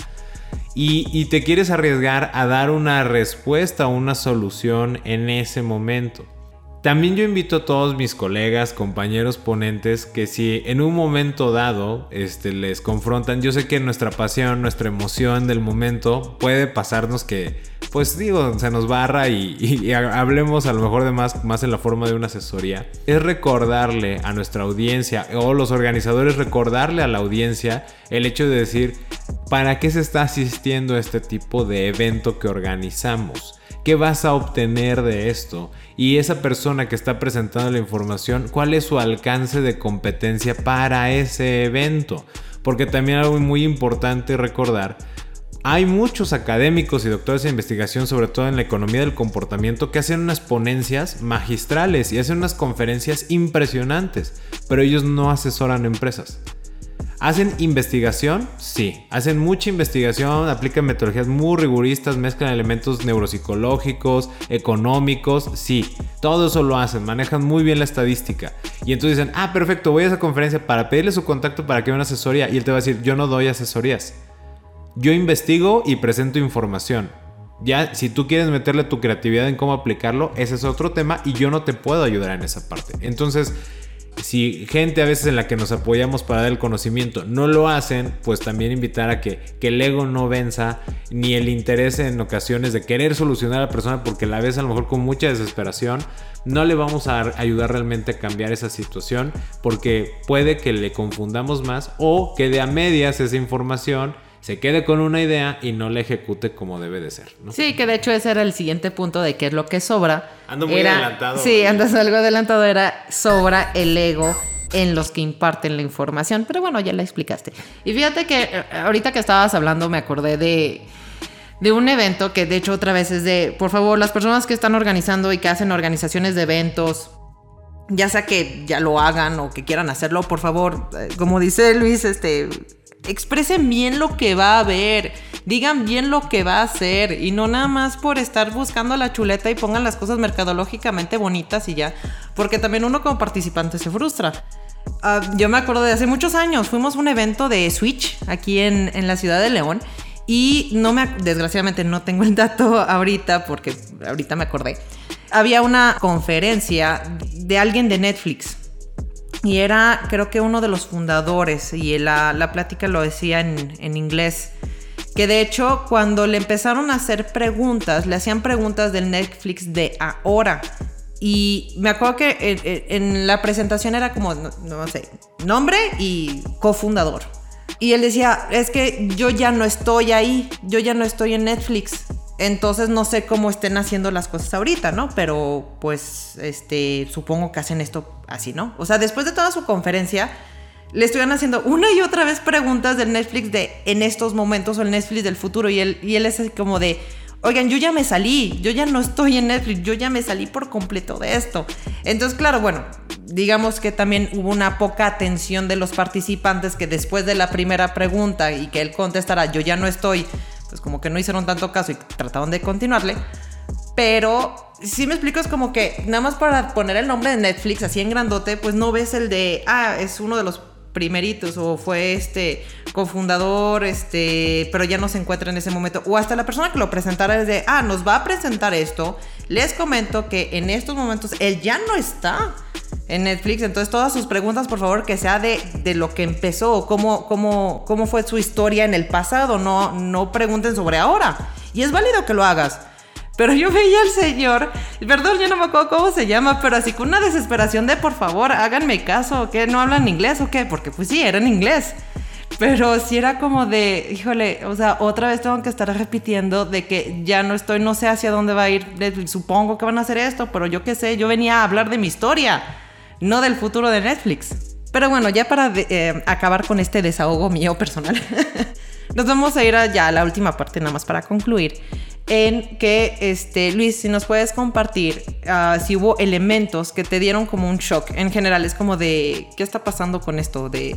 Y, y te quieres arriesgar a dar una respuesta o una solución en ese momento. También yo invito a todos mis colegas, compañeros ponentes, que si en un momento dado este, les confrontan, yo sé que nuestra pasión, nuestra emoción del momento puede pasarnos que, pues digo, se nos barra y, hablemos a lo mejor de más, más en la forma de una asesoría. Es recordarle a nuestra audiencia o los organizadores recordarle a la audiencia el hecho de decir, ¿para qué se está asistiendo a este tipo de evento que organizamos? ¿Qué vas a obtener de esto? Y esa persona que está presentando la información, ¿cuál es su alcance de competencia para ese evento? Porque también algo muy importante recordar, hay muchos académicos y doctores de investigación, sobre todo en la economía del comportamiento, que hacen unas ponencias magistrales y hacen unas conferencias impresionantes, pero ellos no asesoran empresas. ¿Hacen investigación? Sí. Hacen mucha investigación, aplican metodologías muy riguristas, mezclan elementos neuropsicológicos, económicos, sí. Todo eso lo hacen, manejan muy bien la estadística. Y entonces dicen, ah, perfecto, voy a esa conferencia para pedirle su contacto para que una asesoría. Y él te va a decir, yo no doy asesorías. Yo investigo y presento información. Ya, si tú quieres meterle tu creatividad en cómo aplicarlo, ese es otro tema y yo no te puedo ayudar en esa parte. Entonces, si gente a veces en la que nos apoyamos para dar el conocimiento no lo hacen, pues también invitar a que, que el ego no venza, ni el interés en ocasiones de querer solucionar a la persona porque la ves a lo mejor con mucha desesperación, no le vamos a ayudar realmente a cambiar esa situación porque puede que le confundamos más o que de a medias esa información se quede con una idea y no la ejecute como debe de ser. Sí, que de hecho ese era el siguiente punto de qué es lo que sobra. Ando muy adelantado. Sí, andas algo adelantado, era sobra el ego en los que imparten la información, pero bueno, ya la explicaste. Y fíjate que eh, ahorita que estabas hablando me acordé de, de un evento que de hecho otra vez es de, por favor, las personas que están organizando y que hacen organizaciones de eventos, ya sea que ya lo hagan o que quieran hacerlo, por favor, eh, como dice Luis, este, expresen bien lo que va a haber, digan bien lo que va a hacer y no nada más por estar buscando la chuleta y pongan las cosas mercadológicamente bonitas y ya, porque también uno como participante se frustra. Ah, yo me acuerdo de hace muchos años, fuimos a un evento de Switch aquí en, en la ciudad de León y no me, desgraciadamente no tengo el dato ahorita porque ahorita me acordé. Había una conferencia de alguien de Netflix y era, creo que uno de los fundadores, y la, la plática lo decía en, en, inglés, que de hecho cuando le empezaron a hacer preguntas, le hacían preguntas del Netflix de ahora. Y me acuerdo que en, la presentación era como, no, no sé, nombre y cofundador. Y él decía, es que yo ya no estoy ahí, yo ya no estoy en Netflix. Entonces no sé cómo estén haciendo las cosas ahorita, ¿no? Pero pues este supongo que hacen esto así, ¿no? O sea, después de toda su conferencia le estuvieron haciendo una y otra vez preguntas del Netflix de en estos momentos o el Netflix del futuro y él y él es como de Oigan, yo ya me salí, yo ya no estoy en Netflix, yo ya me salí por completo de esto. Entonces, claro, bueno, digamos que también hubo una poca atención de los participantes que después de la primera pregunta y que él contestara, yo ya no estoy, pues como que no hicieron tanto caso y trataron de continuarle. Pero si me explico, es como que nada más para poner el nombre de Netflix así en grandote, pues no ves el de, ah, es uno de los primeritos o fue este cofundador, este, pero ya no se encuentra en ese momento. O hasta la persona que lo presentara es de, ah, nos va a presentar esto. Les comento que en estos momentos él ya no está en Netflix. Entonces, todas sus preguntas, por favor, que sea de, de lo que empezó o cómo, cómo, cómo fue su historia en el pasado. No, no pregunten sobre ahora. Y es válido que lo hagas. Pero yo veía al señor, perdón, yo no me acuerdo cómo se llama, pero así con una desesperación de por favor, háganme caso, que no hablan inglés o qué, porque pues sí, era en inglés. Pero sí era como de, híjole, o sea, otra vez tengo que estar repitiendo de que ya no estoy, no sé hacia dónde va a ir. Supongo que van a hacer esto, pero yo qué sé, yo venía a hablar de mi historia, no del futuro de Netflix. Pero bueno, ya para eh, acabar con este desahogo mío personal, nos vamos a ir ya a la última parte, nada más para concluir. En que, este, Luis, si nos puedes compartir ah, si hubo elementos que te dieron como un shock. En general, es como de, ¿qué está pasando con esto? De,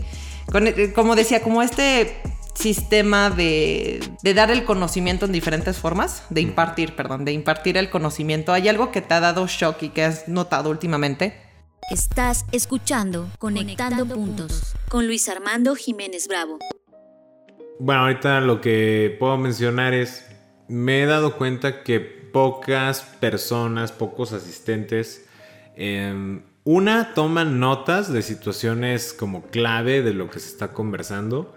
eh, como decía, como este sistema de, de, dar el conocimiento en diferentes formas, de impartir, perdón, de impartir el conocimiento. ¿Hay algo que te ha dado shock y que has notado últimamente? Estás escuchando Conectando, puntos, con Luis Armando Jiménez Bravo. Bueno, ahorita lo que puedo mencionar es, me he dado cuenta que pocas personas, pocos asistentes, em, una, toman notas de situaciones como clave de lo que se está conversando.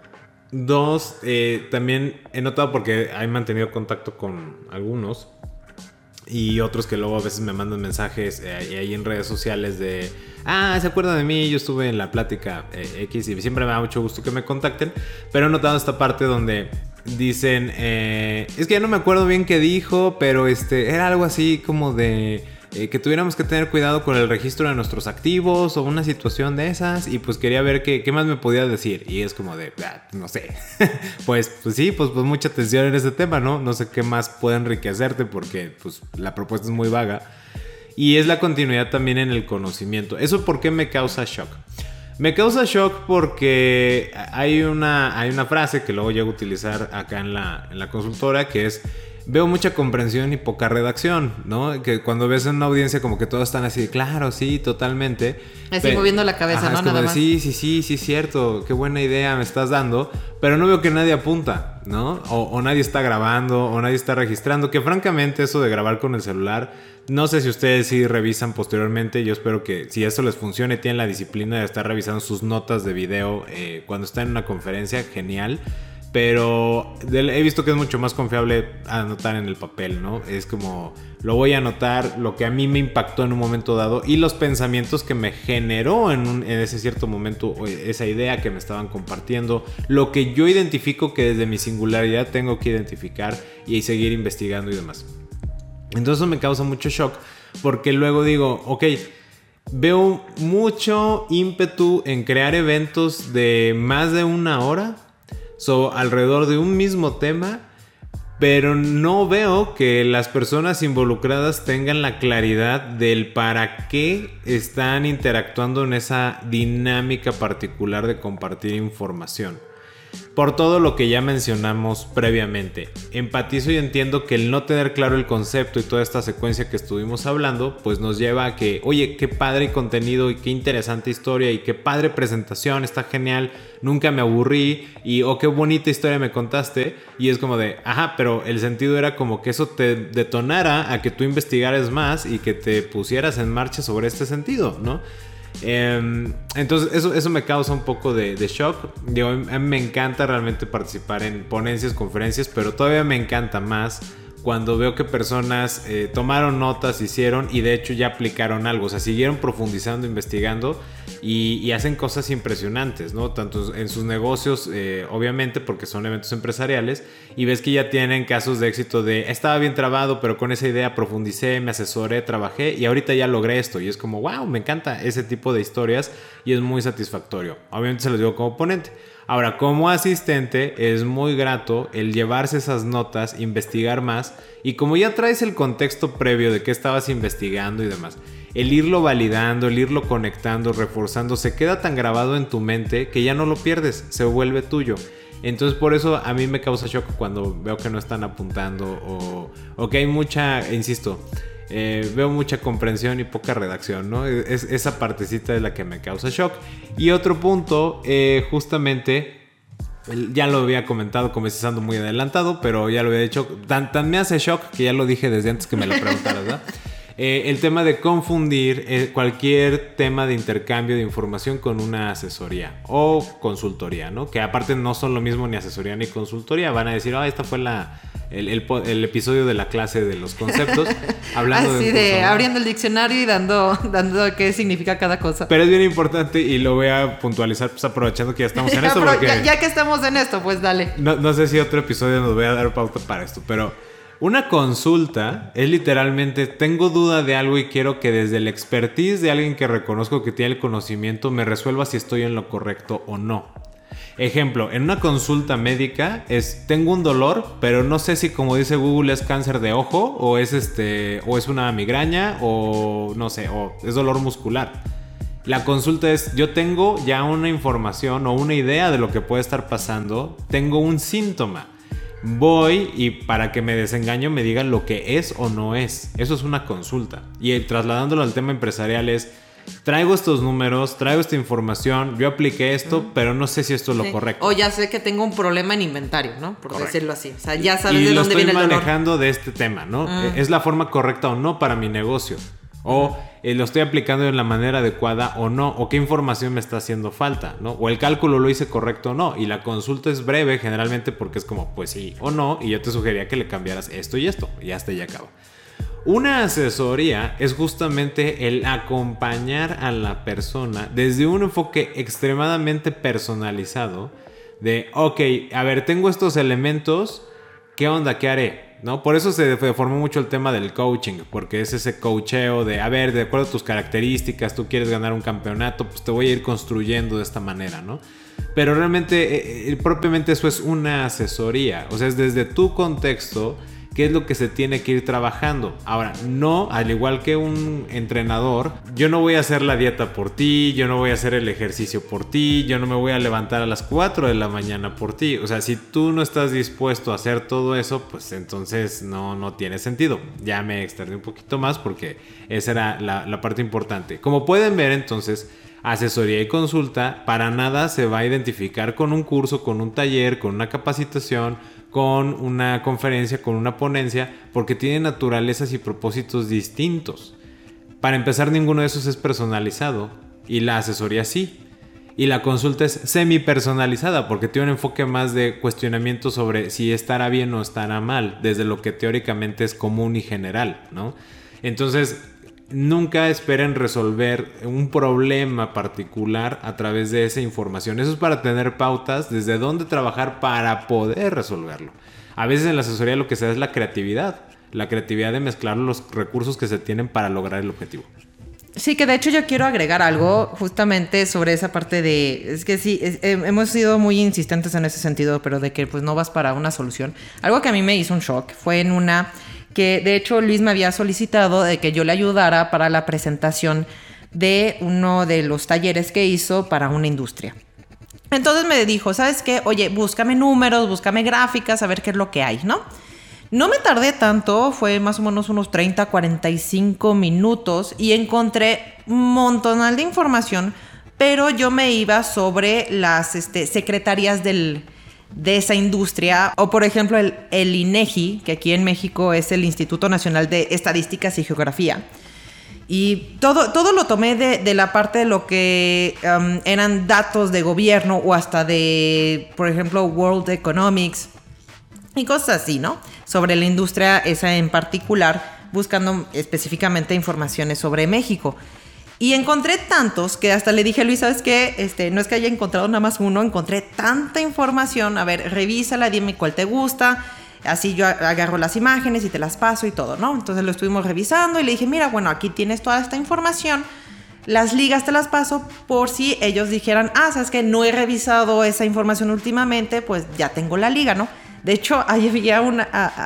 Dos, eh, también he notado porque he mantenido contacto con algunos y otros que luego a veces me mandan mensajes eh, ahí en redes sociales de, ah, se acuerdan de mí, yo estuve en la plática eh, X y siempre me da mucho gusto que me contacten, pero he notado esta parte donde dicen, eh, es que ya no me acuerdo bien qué dijo, pero este, era algo así como de eh, que tuviéramos que tener cuidado con el registro de nuestros activos o una situación de esas y pues quería ver qué, qué más me podía decir y es como de, ah, no sé, pues, pues sí, pues, pues mucha atención en ese tema, ¿no? No sé qué más puede enriquecerte porque pues la propuesta es muy vaga y es la continuidad también en el conocimiento. ¿Eso por qué me causa shock? Me causa shock porque hay una, hay una frase que luego llego a utilizar acá en la, en la consultora que es veo mucha comprensión y poca redacción, ¿no? Que cuando ves en una audiencia como que todos están así, claro, sí, totalmente. Así moviendo la cabeza, ¿no? Nada más. Sí, sí, sí, sí, cierto, qué buena idea me estás dando, pero no veo que nadie apunta, ¿no? O, o, nadie está grabando, o nadie está registrando, que francamente eso de grabar con el celular, no sé si ustedes sí revisan posteriormente, yo espero que si eso les funcione, tienen la disciplina de estar revisando sus notas de video eh, cuando están en una conferencia, genial. Pero he visto que es mucho más confiable anotar en el papel, ¿no? Es como, lo voy a anotar, lo que a mí me impactó en un momento dado y los pensamientos que me generó en, ese cierto momento, esa idea que me estaban compartiendo, lo que yo identifico que desde mi singularidad tengo que identificar y seguir investigando y demás. Entonces me causa mucho shock porque luego digo, ok, veo mucho ímpetu en crear eventos de más de una hora so, alrededor de un mismo tema, pero no veo que las personas involucradas tengan la claridad del para qué están interactuando en esa dinámica particular de compartir información por todo lo que ya mencionamos previamente. Empatizo y entiendo que el no tener claro el concepto y toda esta secuencia que estuvimos hablando, pues nos lleva a que, oye, qué padre contenido y qué interesante historia y qué padre presentación, está genial, nunca me aburrí y, oh, qué bonita historia me contaste. Y es como de, ajá, pero el sentido era como que eso te detonara a que tú investigaras más y que te pusieras en marcha sobre este sentido, ¿no? Em, entonces eso, eso me causa un poco de, shock. A mí me encanta realmente participar en ponencias, conferencias, pero todavía me encanta más cuando veo que personas eh, tomaron notas, hicieron y de hecho ya aplicaron algo, o sea, siguieron profundizando, investigando y, hacen cosas impresionantes, ¿no? Tanto en sus negocios, eh, obviamente, porque son eventos empresariales, y ves que ya tienen casos de éxito de, estaba bien trabado, pero con esa idea profundicé, me asesoré, trabajé y ahorita ya logré esto, y es como, wow, me encanta ese tipo de historias y es muy satisfactorio. Obviamente se los digo como ponente. Ahora, como asistente es muy grato el llevarse esas notas, investigar más y como ya traes el contexto previo de qué estabas investigando y demás, el irlo validando, el irlo conectando, reforzando, se queda tan grabado en tu mente que ya no lo pierdes, se vuelve tuyo. Entonces por eso a mí me causa shock cuando veo que no están apuntando o, o que hay mucha, insisto, eh, veo mucha comprensión y poca redacción, ¿no? Es, esa partecita es la que me causa shock. Y otro punto, eh, justamente, ya lo había comentado comenzando muy adelantado, pero ya lo había dicho, tan, tan me hace shock que ya lo dije desde antes que me lo preguntaras, ¿verdad? Eh, el tema de confundir eh, cualquier tema de intercambio de información con una asesoría o consultoría, ¿no? Que aparte no son lo mismo ni asesoría ni consultoría. Van a decir, ah, esta fue la, el, episodio de la clase de los conceptos. hablando Así de, abriendo el diccionario y dando, dando qué significa cada cosa. Pero es bien importante y lo voy a puntualizar, pues aprovechando que ya estamos en esto. ya, que estamos en esto, pues dale. No, no sé si otro episodio nos voy a dar pauta para esto, pero una consulta es literalmente, tengo duda de algo y quiero que desde el expertise de alguien que reconozco que tiene el conocimiento me resuelva si estoy en lo correcto o no. Ejemplo, en una consulta médica es tengo un dolor, pero no sé si como dice Google es cáncer de ojo o es este o es una migraña o no sé, o es dolor muscular. La consulta es yo tengo ya una información o una idea de lo que puede estar pasando, tengo un síntoma voy y para que me desengaño me digan lo que es o no es. Eso es una consulta. Y trasladándolo al tema empresarial es, traigo estos números, traigo esta información, yo apliqué esto, pero no sé si esto es lo correcto. O ya sé que tengo un problema en inventario, ¿no? Por decirlo así. O sea, ya sabes de dónde viene el estoy manejando de este tema, ¿no? ¿Es la forma correcta o no para mi negocio? O eh, lo estoy aplicando de la manera adecuada o no, o qué información me está haciendo falta, ¿no? O el cálculo lo hice correcto o no. Y la consulta es breve generalmente porque es como, pues sí o no, y yo te sugería que le cambiaras esto y esto, y hasta ya acaba. Una asesoría es justamente el acompañar a la persona desde un enfoque extremadamente personalizado de, ok, a ver, tengo estos elementos, ¿qué onda? ¿Qué haré? ¿No? Por eso se formó mucho el tema del coaching, porque es ese coacheo de, a ver, de acuerdo a tus características, tú quieres ganar un campeonato, pues te voy a ir construyendo de esta manera, ¿no? Pero realmente, eh, eh, propiamente eso es una asesoría, o sea, es desde tu contexto qué es lo que se tiene que ir trabajando. Ahora, no, al igual que un entrenador, yo no voy a hacer la dieta por ti, yo no voy a hacer el ejercicio por ti, yo no me voy a levantar a las 4 de la mañana por ti. O sea, si tú no estás dispuesto a hacer todo eso, pues entonces no, no tiene sentido. Ya me extendí un poquito más porque esa era la, la parte importante. Como pueden ver entonces, asesoría y consulta para nada se va a identificar con un curso, con un taller, con una capacitación, con una conferencia, con una ponencia, porque tienen naturalezas y propósitos distintos. Para empezar, ninguno de esos es personalizado y la asesoría sí. Y la consulta es semi personalizada porque tiene un enfoque más de cuestionamiento sobre si estará bien o estará mal, desde lo que teóricamente es común y general, ¿no? Entonces, nunca esperen resolver un problema particular a través de esa información. Eso es para tener pautas desde dónde trabajar para poder resolverlo. A veces en la asesoría lo que se da es la creatividad, la creatividad de mezclar los recursos que se tienen para lograr el objetivo. Sí, que de hecho yo quiero agregar algo justamente sobre esa parte de, es que sí, hemos sido muy insistentes en ese sentido, pero de que pues no vas para una solución. Algo que a mí me hizo un shock fue en una que de hecho Luis me había solicitado de que yo le ayudara para la presentación de uno de los talleres que hizo para una industria. Entonces me dijo, ¿sabes qué? Oye, búscame números, búscame gráficas, a ver qué es lo que hay, ¿no? No me tardé tanto, fue más o menos unos 30, 45 minutos y encontré un montón de información, pero yo me iba sobre las este, secretarías del, de esa industria, o por ejemplo el, INEGI, que aquí en México es el Instituto Nacional de Estadísticas y Geografía. Y todo, todo lo tomé de, la parte de lo que um, eran datos de gobierno o hasta de, por ejemplo, World Economics y cosas así, ¿no? Sobre la industria esa en particular, buscando específicamente informaciones sobre México. Y encontré tantos que hasta le dije a Luis, ¿sabes qué? Este, no es que haya encontrado nada más uno, encontré tanta información. A ver, revísala, dime cuál te gusta. Así yo agarro las imágenes y te las paso y todo, ¿no? Entonces lo estuvimos revisando y le dije, mira, bueno, aquí tienes toda esta información. Las ligas te las paso por si ellos dijeran, ah, sabes que no he revisado esa información últimamente, pues ya tengo la liga, ¿no? De hecho, ahí había,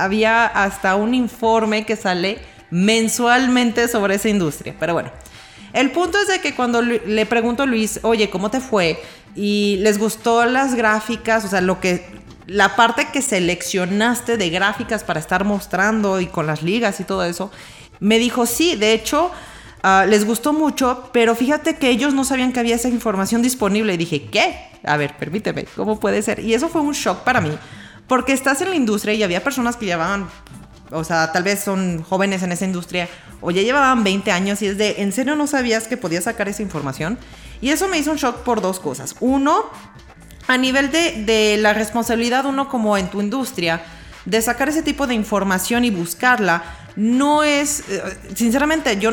había hasta un informe que sale mensualmente sobre esa industria. Pero bueno, el punto es de que cuando le pregunto a Luis, oye, ¿cómo te fue? Y les gustó las gráficas, o sea, lo que la parte que seleccionaste de gráficas para estar mostrando y con las ligas y todo eso, me dijo, sí, de hecho, ah, les gustó mucho, pero fíjate que ellos no sabían que había esa información disponible. Y dije, ¿qué? A ver, permíteme, ¿cómo puede ser? Y eso fue un shock para mí, porque estás en la industria y había personas que llevaban o sea, tal vez son jóvenes en esa industria o ya llevaban 20 años y es de, ¿en serio no sabías que podías sacar esa información? Y eso me hizo un shock por dos cosas. Uno, a nivel de, de la responsabilidad uno como en tu industria, de sacar ese tipo de información y buscarla, no es, eh, sinceramente, yo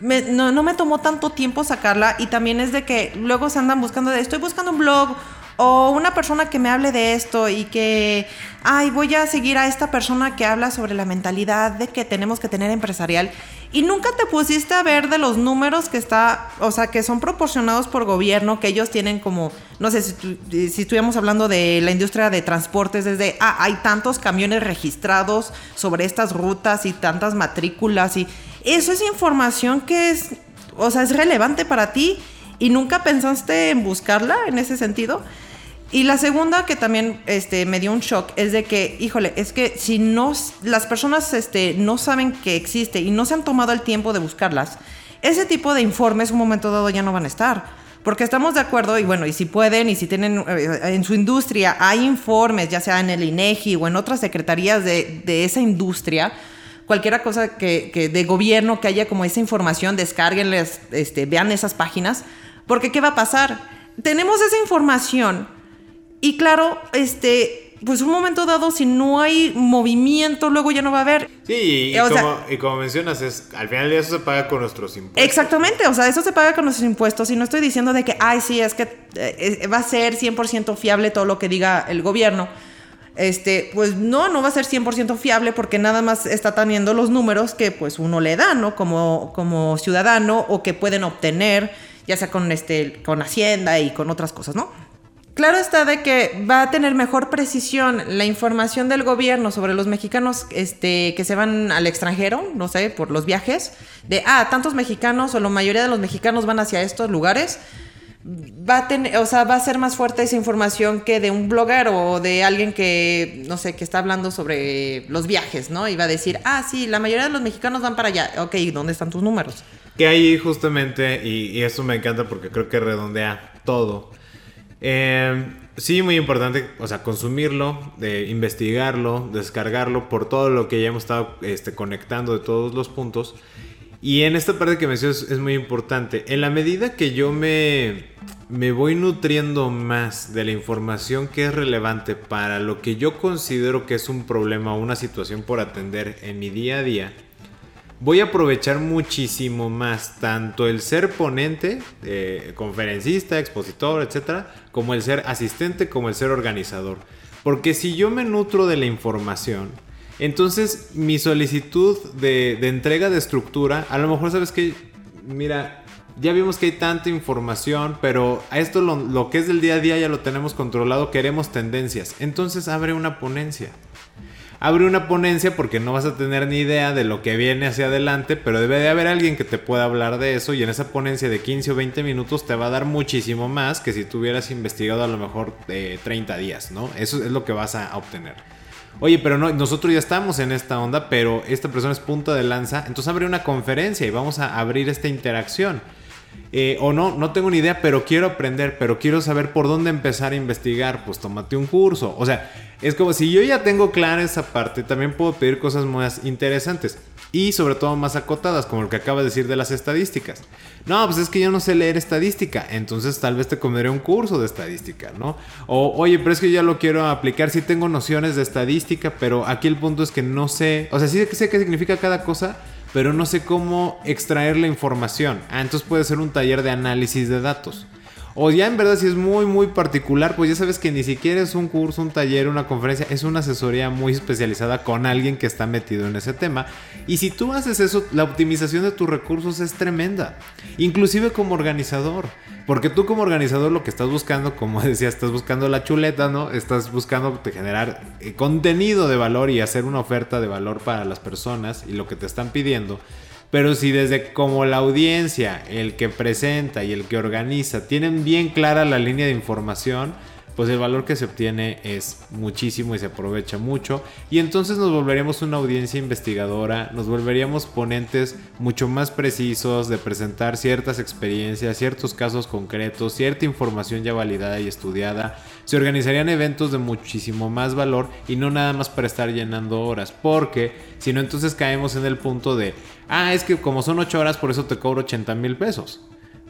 no, no, me tomó tanto tiempo sacarla y también es de que luego se andan buscando de, estoy buscando un blog o una persona que me hable de esto y que, ay, voy a seguir a esta persona que habla sobre la mentalidad de que tenemos que tener empresarial. Y nunca te pusiste a ver de los números que está, o sea, que son proporcionados por gobierno, que ellos tienen como, no sé, si, si estuviéramos hablando de la industria de transportes, desde, ah, hay tantos camiones registrados sobre estas rutas y tantas matrículas y eso es información que es, o sea, es relevante para ti y nunca pensaste en buscarla en ese sentido. Y la segunda que también este, me dio un shock es de que, híjole, es que si no, las personas este, no saben que existe y no se han tomado el tiempo de buscarlas, ese tipo de informes un momento dado ya no van a estar. Porque estamos de acuerdo, y bueno, y si pueden, y si tienen eh, en su industria, hay informes, ya sea en el INEGI o en otras secretarías de, de esa industria, cualquier cosa que, que, de gobierno que haya como esa información, descárguenles, este, vean esas páginas, porque ¿qué va a pasar? Tenemos esa información y claro, este, pues un momento dado, si no hay movimiento, luego ya no va a haber. Sí, y, como, mencionas, es, al final de eso se paga con nuestros impuestos. Exactamente, o sea, eso se paga con nuestros impuestos. Y no estoy diciendo de que, ay, sí, es que eh, va a ser 100% fiable todo lo que diga el gobierno. Este, pues no, no va a ser 100% fiable porque nada más está teniendo los números que pues uno le da, ¿no? Como, como ciudadano o que pueden obtener, ya sea con, este, con Hacienda y con otras cosas, ¿no? Claro está de que va a tener mejor precisión la información del gobierno sobre los mexicanos este, que se van al extranjero, no sé, por los viajes, de, ah, tantos mexicanos o la mayoría de los mexicanos van hacia estos lugares. Va a o sea, va a ser más fuerte esa información que de un blogger o de alguien que, no sé, que está hablando sobre los viajes, ¿no? Y va a decir, ah, sí, la mayoría de los mexicanos van para allá. Ok, ¿dónde están tus números? Que ahí justamente, y, y eso me encanta porque creo que redondea todo eh, sí, muy importante, o sea, consumirlo, investigarlo, descargarlo por todo lo que ya hemos estado este, conectando de todos los puntos. Y en esta parte que mencionas es muy importante. En la medida que yo me, me voy nutriendo más de la información que es relevante para lo que yo considero que es un problema o una situación por atender en mi día a día, voy a aprovechar muchísimo más tanto el ser ponente, eh, conferencista, expositor, etcétera, como el ser asistente, como el ser organizador. Porque si yo me nutro de la información, entonces mi solicitud de, entrega de estructura, a lo mejor sabes que, mira, ya vimos que hay tanta información, pero a esto lo, lo que es del día a día ya lo tenemos controlado, queremos tendencias. Entonces abre una ponencia abre una ponencia porque no vas a tener ni idea de lo que viene hacia adelante, pero debe de haber alguien que te pueda hablar de eso y en esa ponencia de 15 o 20 minutos te va a dar muchísimo más que si tú hubieras investigado a lo mejor de 30 días, ¿no? Eso es lo que vas a obtener. Oye, pero no, nosotros ya estamos en esta onda, pero esta persona es punta de lanza, entonces abre una conferencia y vamos a abrir esta interacción. Eh, o no, no tengo ni idea, pero quiero aprender, pero quiero saber por dónde empezar a investigar, pues tómate un curso. O sea, es como si yo ya tengo clara esa parte, también puedo pedir cosas más interesantes y sobre todo más acotadas, como lo que acaba de decir de las estadísticas. No, pues es que yo no sé leer estadística, entonces tal vez te comeré un curso de estadística, ¿no? O, oye, pero es que ya lo quiero aplicar, sí tengo nociones de estadística, pero aquí el punto es que no sé, o sea, sí sé qué significa cada cosa, pero no sé cómo extraer la información. Ah, entonces puede ser un taller de análisis de datos. O ya en verdad si es muy muy particular, pues ya sabes que ni siquiera es un curso, un taller, una conferencia, es una asesoría muy especializada con alguien que está metido en ese tema. Y si tú haces eso, la optimización de tus recursos es tremenda. Inclusive como organizador. Porque tú como organizador lo que estás buscando, como decía, estás buscando la chuleta, ¿no? Estás buscando generar eh, contenido de valor y hacer una oferta de valor para las personas y lo que te están pidiendo. Pero si desde como la audiencia, el que presenta y el que organiza tienen bien clara la línea de información, pues el valor que se obtiene es muchísimo y se aprovecha mucho. Y entonces nos volveríamos una audiencia investigadora, nos volveríamos ponentes mucho más precisos de presentar ciertas experiencias, ciertos casos concretos, cierta información ya validada y estudiada. Se organizarían eventos de muchísimo más valor y no nada más para estar llenando horas, porque si no entonces caemos en el punto de, ah, es que como son 8 horas, por eso te cobro 80 mil pesos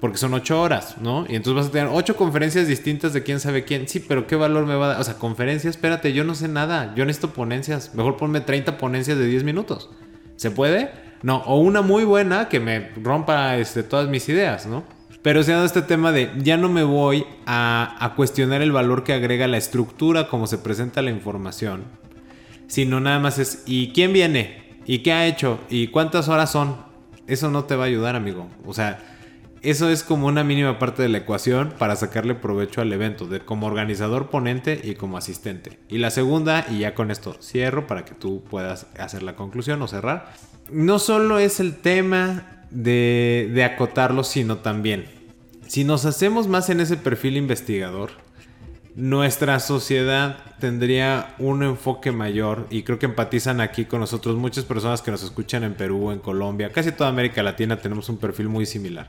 porque son ocho horas, ¿no? Y entonces vas a tener ocho conferencias distintas de quién sabe quién. Sí, pero ¿qué valor me va a dar? O sea, conferencias, espérate, yo no sé nada. Yo necesito ponencias. Mejor ponme 30 ponencias de 10 minutos. ¿Se puede? No, o una muy buena que me rompa este, todas mis ideas, ¿no? Pero se ha este tema de ya no me voy a, a cuestionar el valor que agrega la estructura como se presenta la información, sino nada más es ¿y quién viene? ¿Y qué ha hecho? ¿Y cuántas horas son? Eso no te va a ayudar, amigo. O sea, eso es como una mínima parte de la ecuación para sacarle provecho al evento, de como organizador ponente y como asistente. Y la segunda, y ya con esto cierro para que tú puedas hacer la conclusión o cerrar, no solo es el tema de, de acotarlo, sino también, si nos hacemos más en ese perfil investigador, nuestra sociedad tendría un enfoque mayor y creo que empatizan aquí con nosotros muchas personas que nos escuchan en Perú, en Colombia, casi toda América Latina tenemos un perfil muy similar.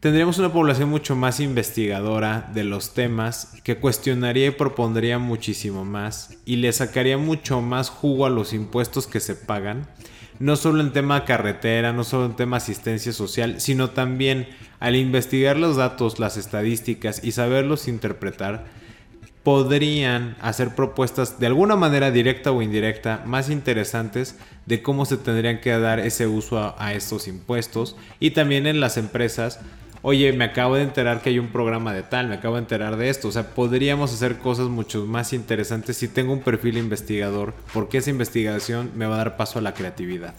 Tendríamos una población mucho más investigadora de los temas que cuestionaría y propondría muchísimo más y le sacaría mucho más jugo a los impuestos que se pagan, no solo en tema carretera, no solo en tema asistencia social, sino también al investigar los datos, las estadísticas y saberlos interpretar podrían hacer propuestas de alguna manera directa o indirecta más interesantes de cómo se tendrían que dar ese uso a, estos impuestos y también en las empresas oye, me acabo de enterar que hay un programa de tal, me acabo de enterar de esto. O sea, podríamos hacer cosas mucho más interesantes si tengo un perfil investigador, porque esa investigación me va a dar paso a la creatividad.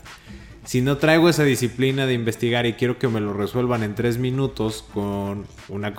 Si no traigo esa disciplina de investigar y quiero que me lo resuelvan en tres minutos con una,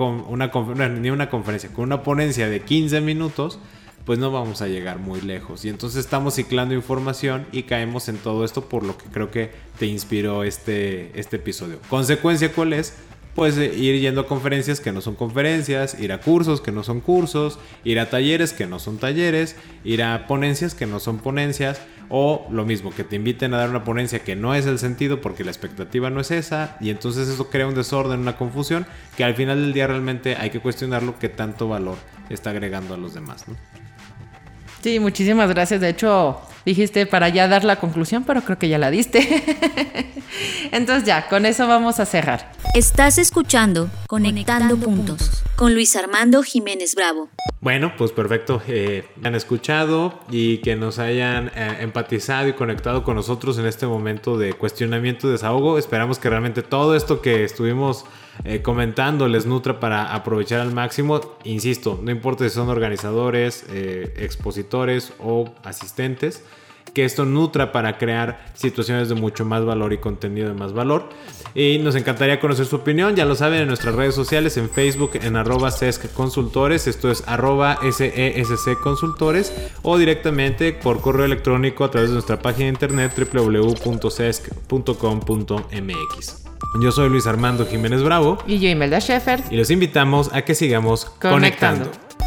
ni una conferencia, con una ponencia de 15 minutos, pues no vamos a llegar muy lejos. Y entonces estamos ciclando información y caemos en todo esto por lo que creo que te inspiró este, este episodio. ¿Consecuencia cuál es? pues ir yendo a conferencias que no son conferencias, ir a cursos que no son cursos, ir a talleres que no son talleres, ir a ponencias que no son ponencias, o lo mismo, que te inviten a dar una ponencia que no es el sentido porque la expectativa no es esa, y entonces eso crea un desorden, una confusión, que al final del día realmente hay que cuestionarlo qué tanto valor está agregando a los demás. Sí, muchísimas gracias. De hecho, dijiste para ya dar la conclusión, pero creo que ya la diste. Entonces ya, con eso vamos a cerrar. Estás escuchando Conectando, puntos, con Luis Armando Jiménez Bravo. Bueno, pues perfecto. Eh, han escuchado y que nos hayan eh, empatizado y conectado con nosotros en este momento de cuestionamiento y desahogo. Esperamos que realmente todo esto que estuvimos eh, comentando les nutra para aprovechar al máximo. Insisto, no importa si son organizadores, eh, expositores o asistentes, que esto nutra para crear situaciones de mucho más valor y contenido de más valor. Y nos encantaría conocer su opinión, ya lo saben en nuestras redes sociales, en Facebook, en arroba SESC Consultores, esto es arroba SESC Consultores, o directamente por correo electrónico a través de nuestra página de internet www.sesc.com.mx. Yo soy Luis Armando Jiménez Bravo. Y yo Imelda Schaeffer. Y los invitamos a que sigamos conectando.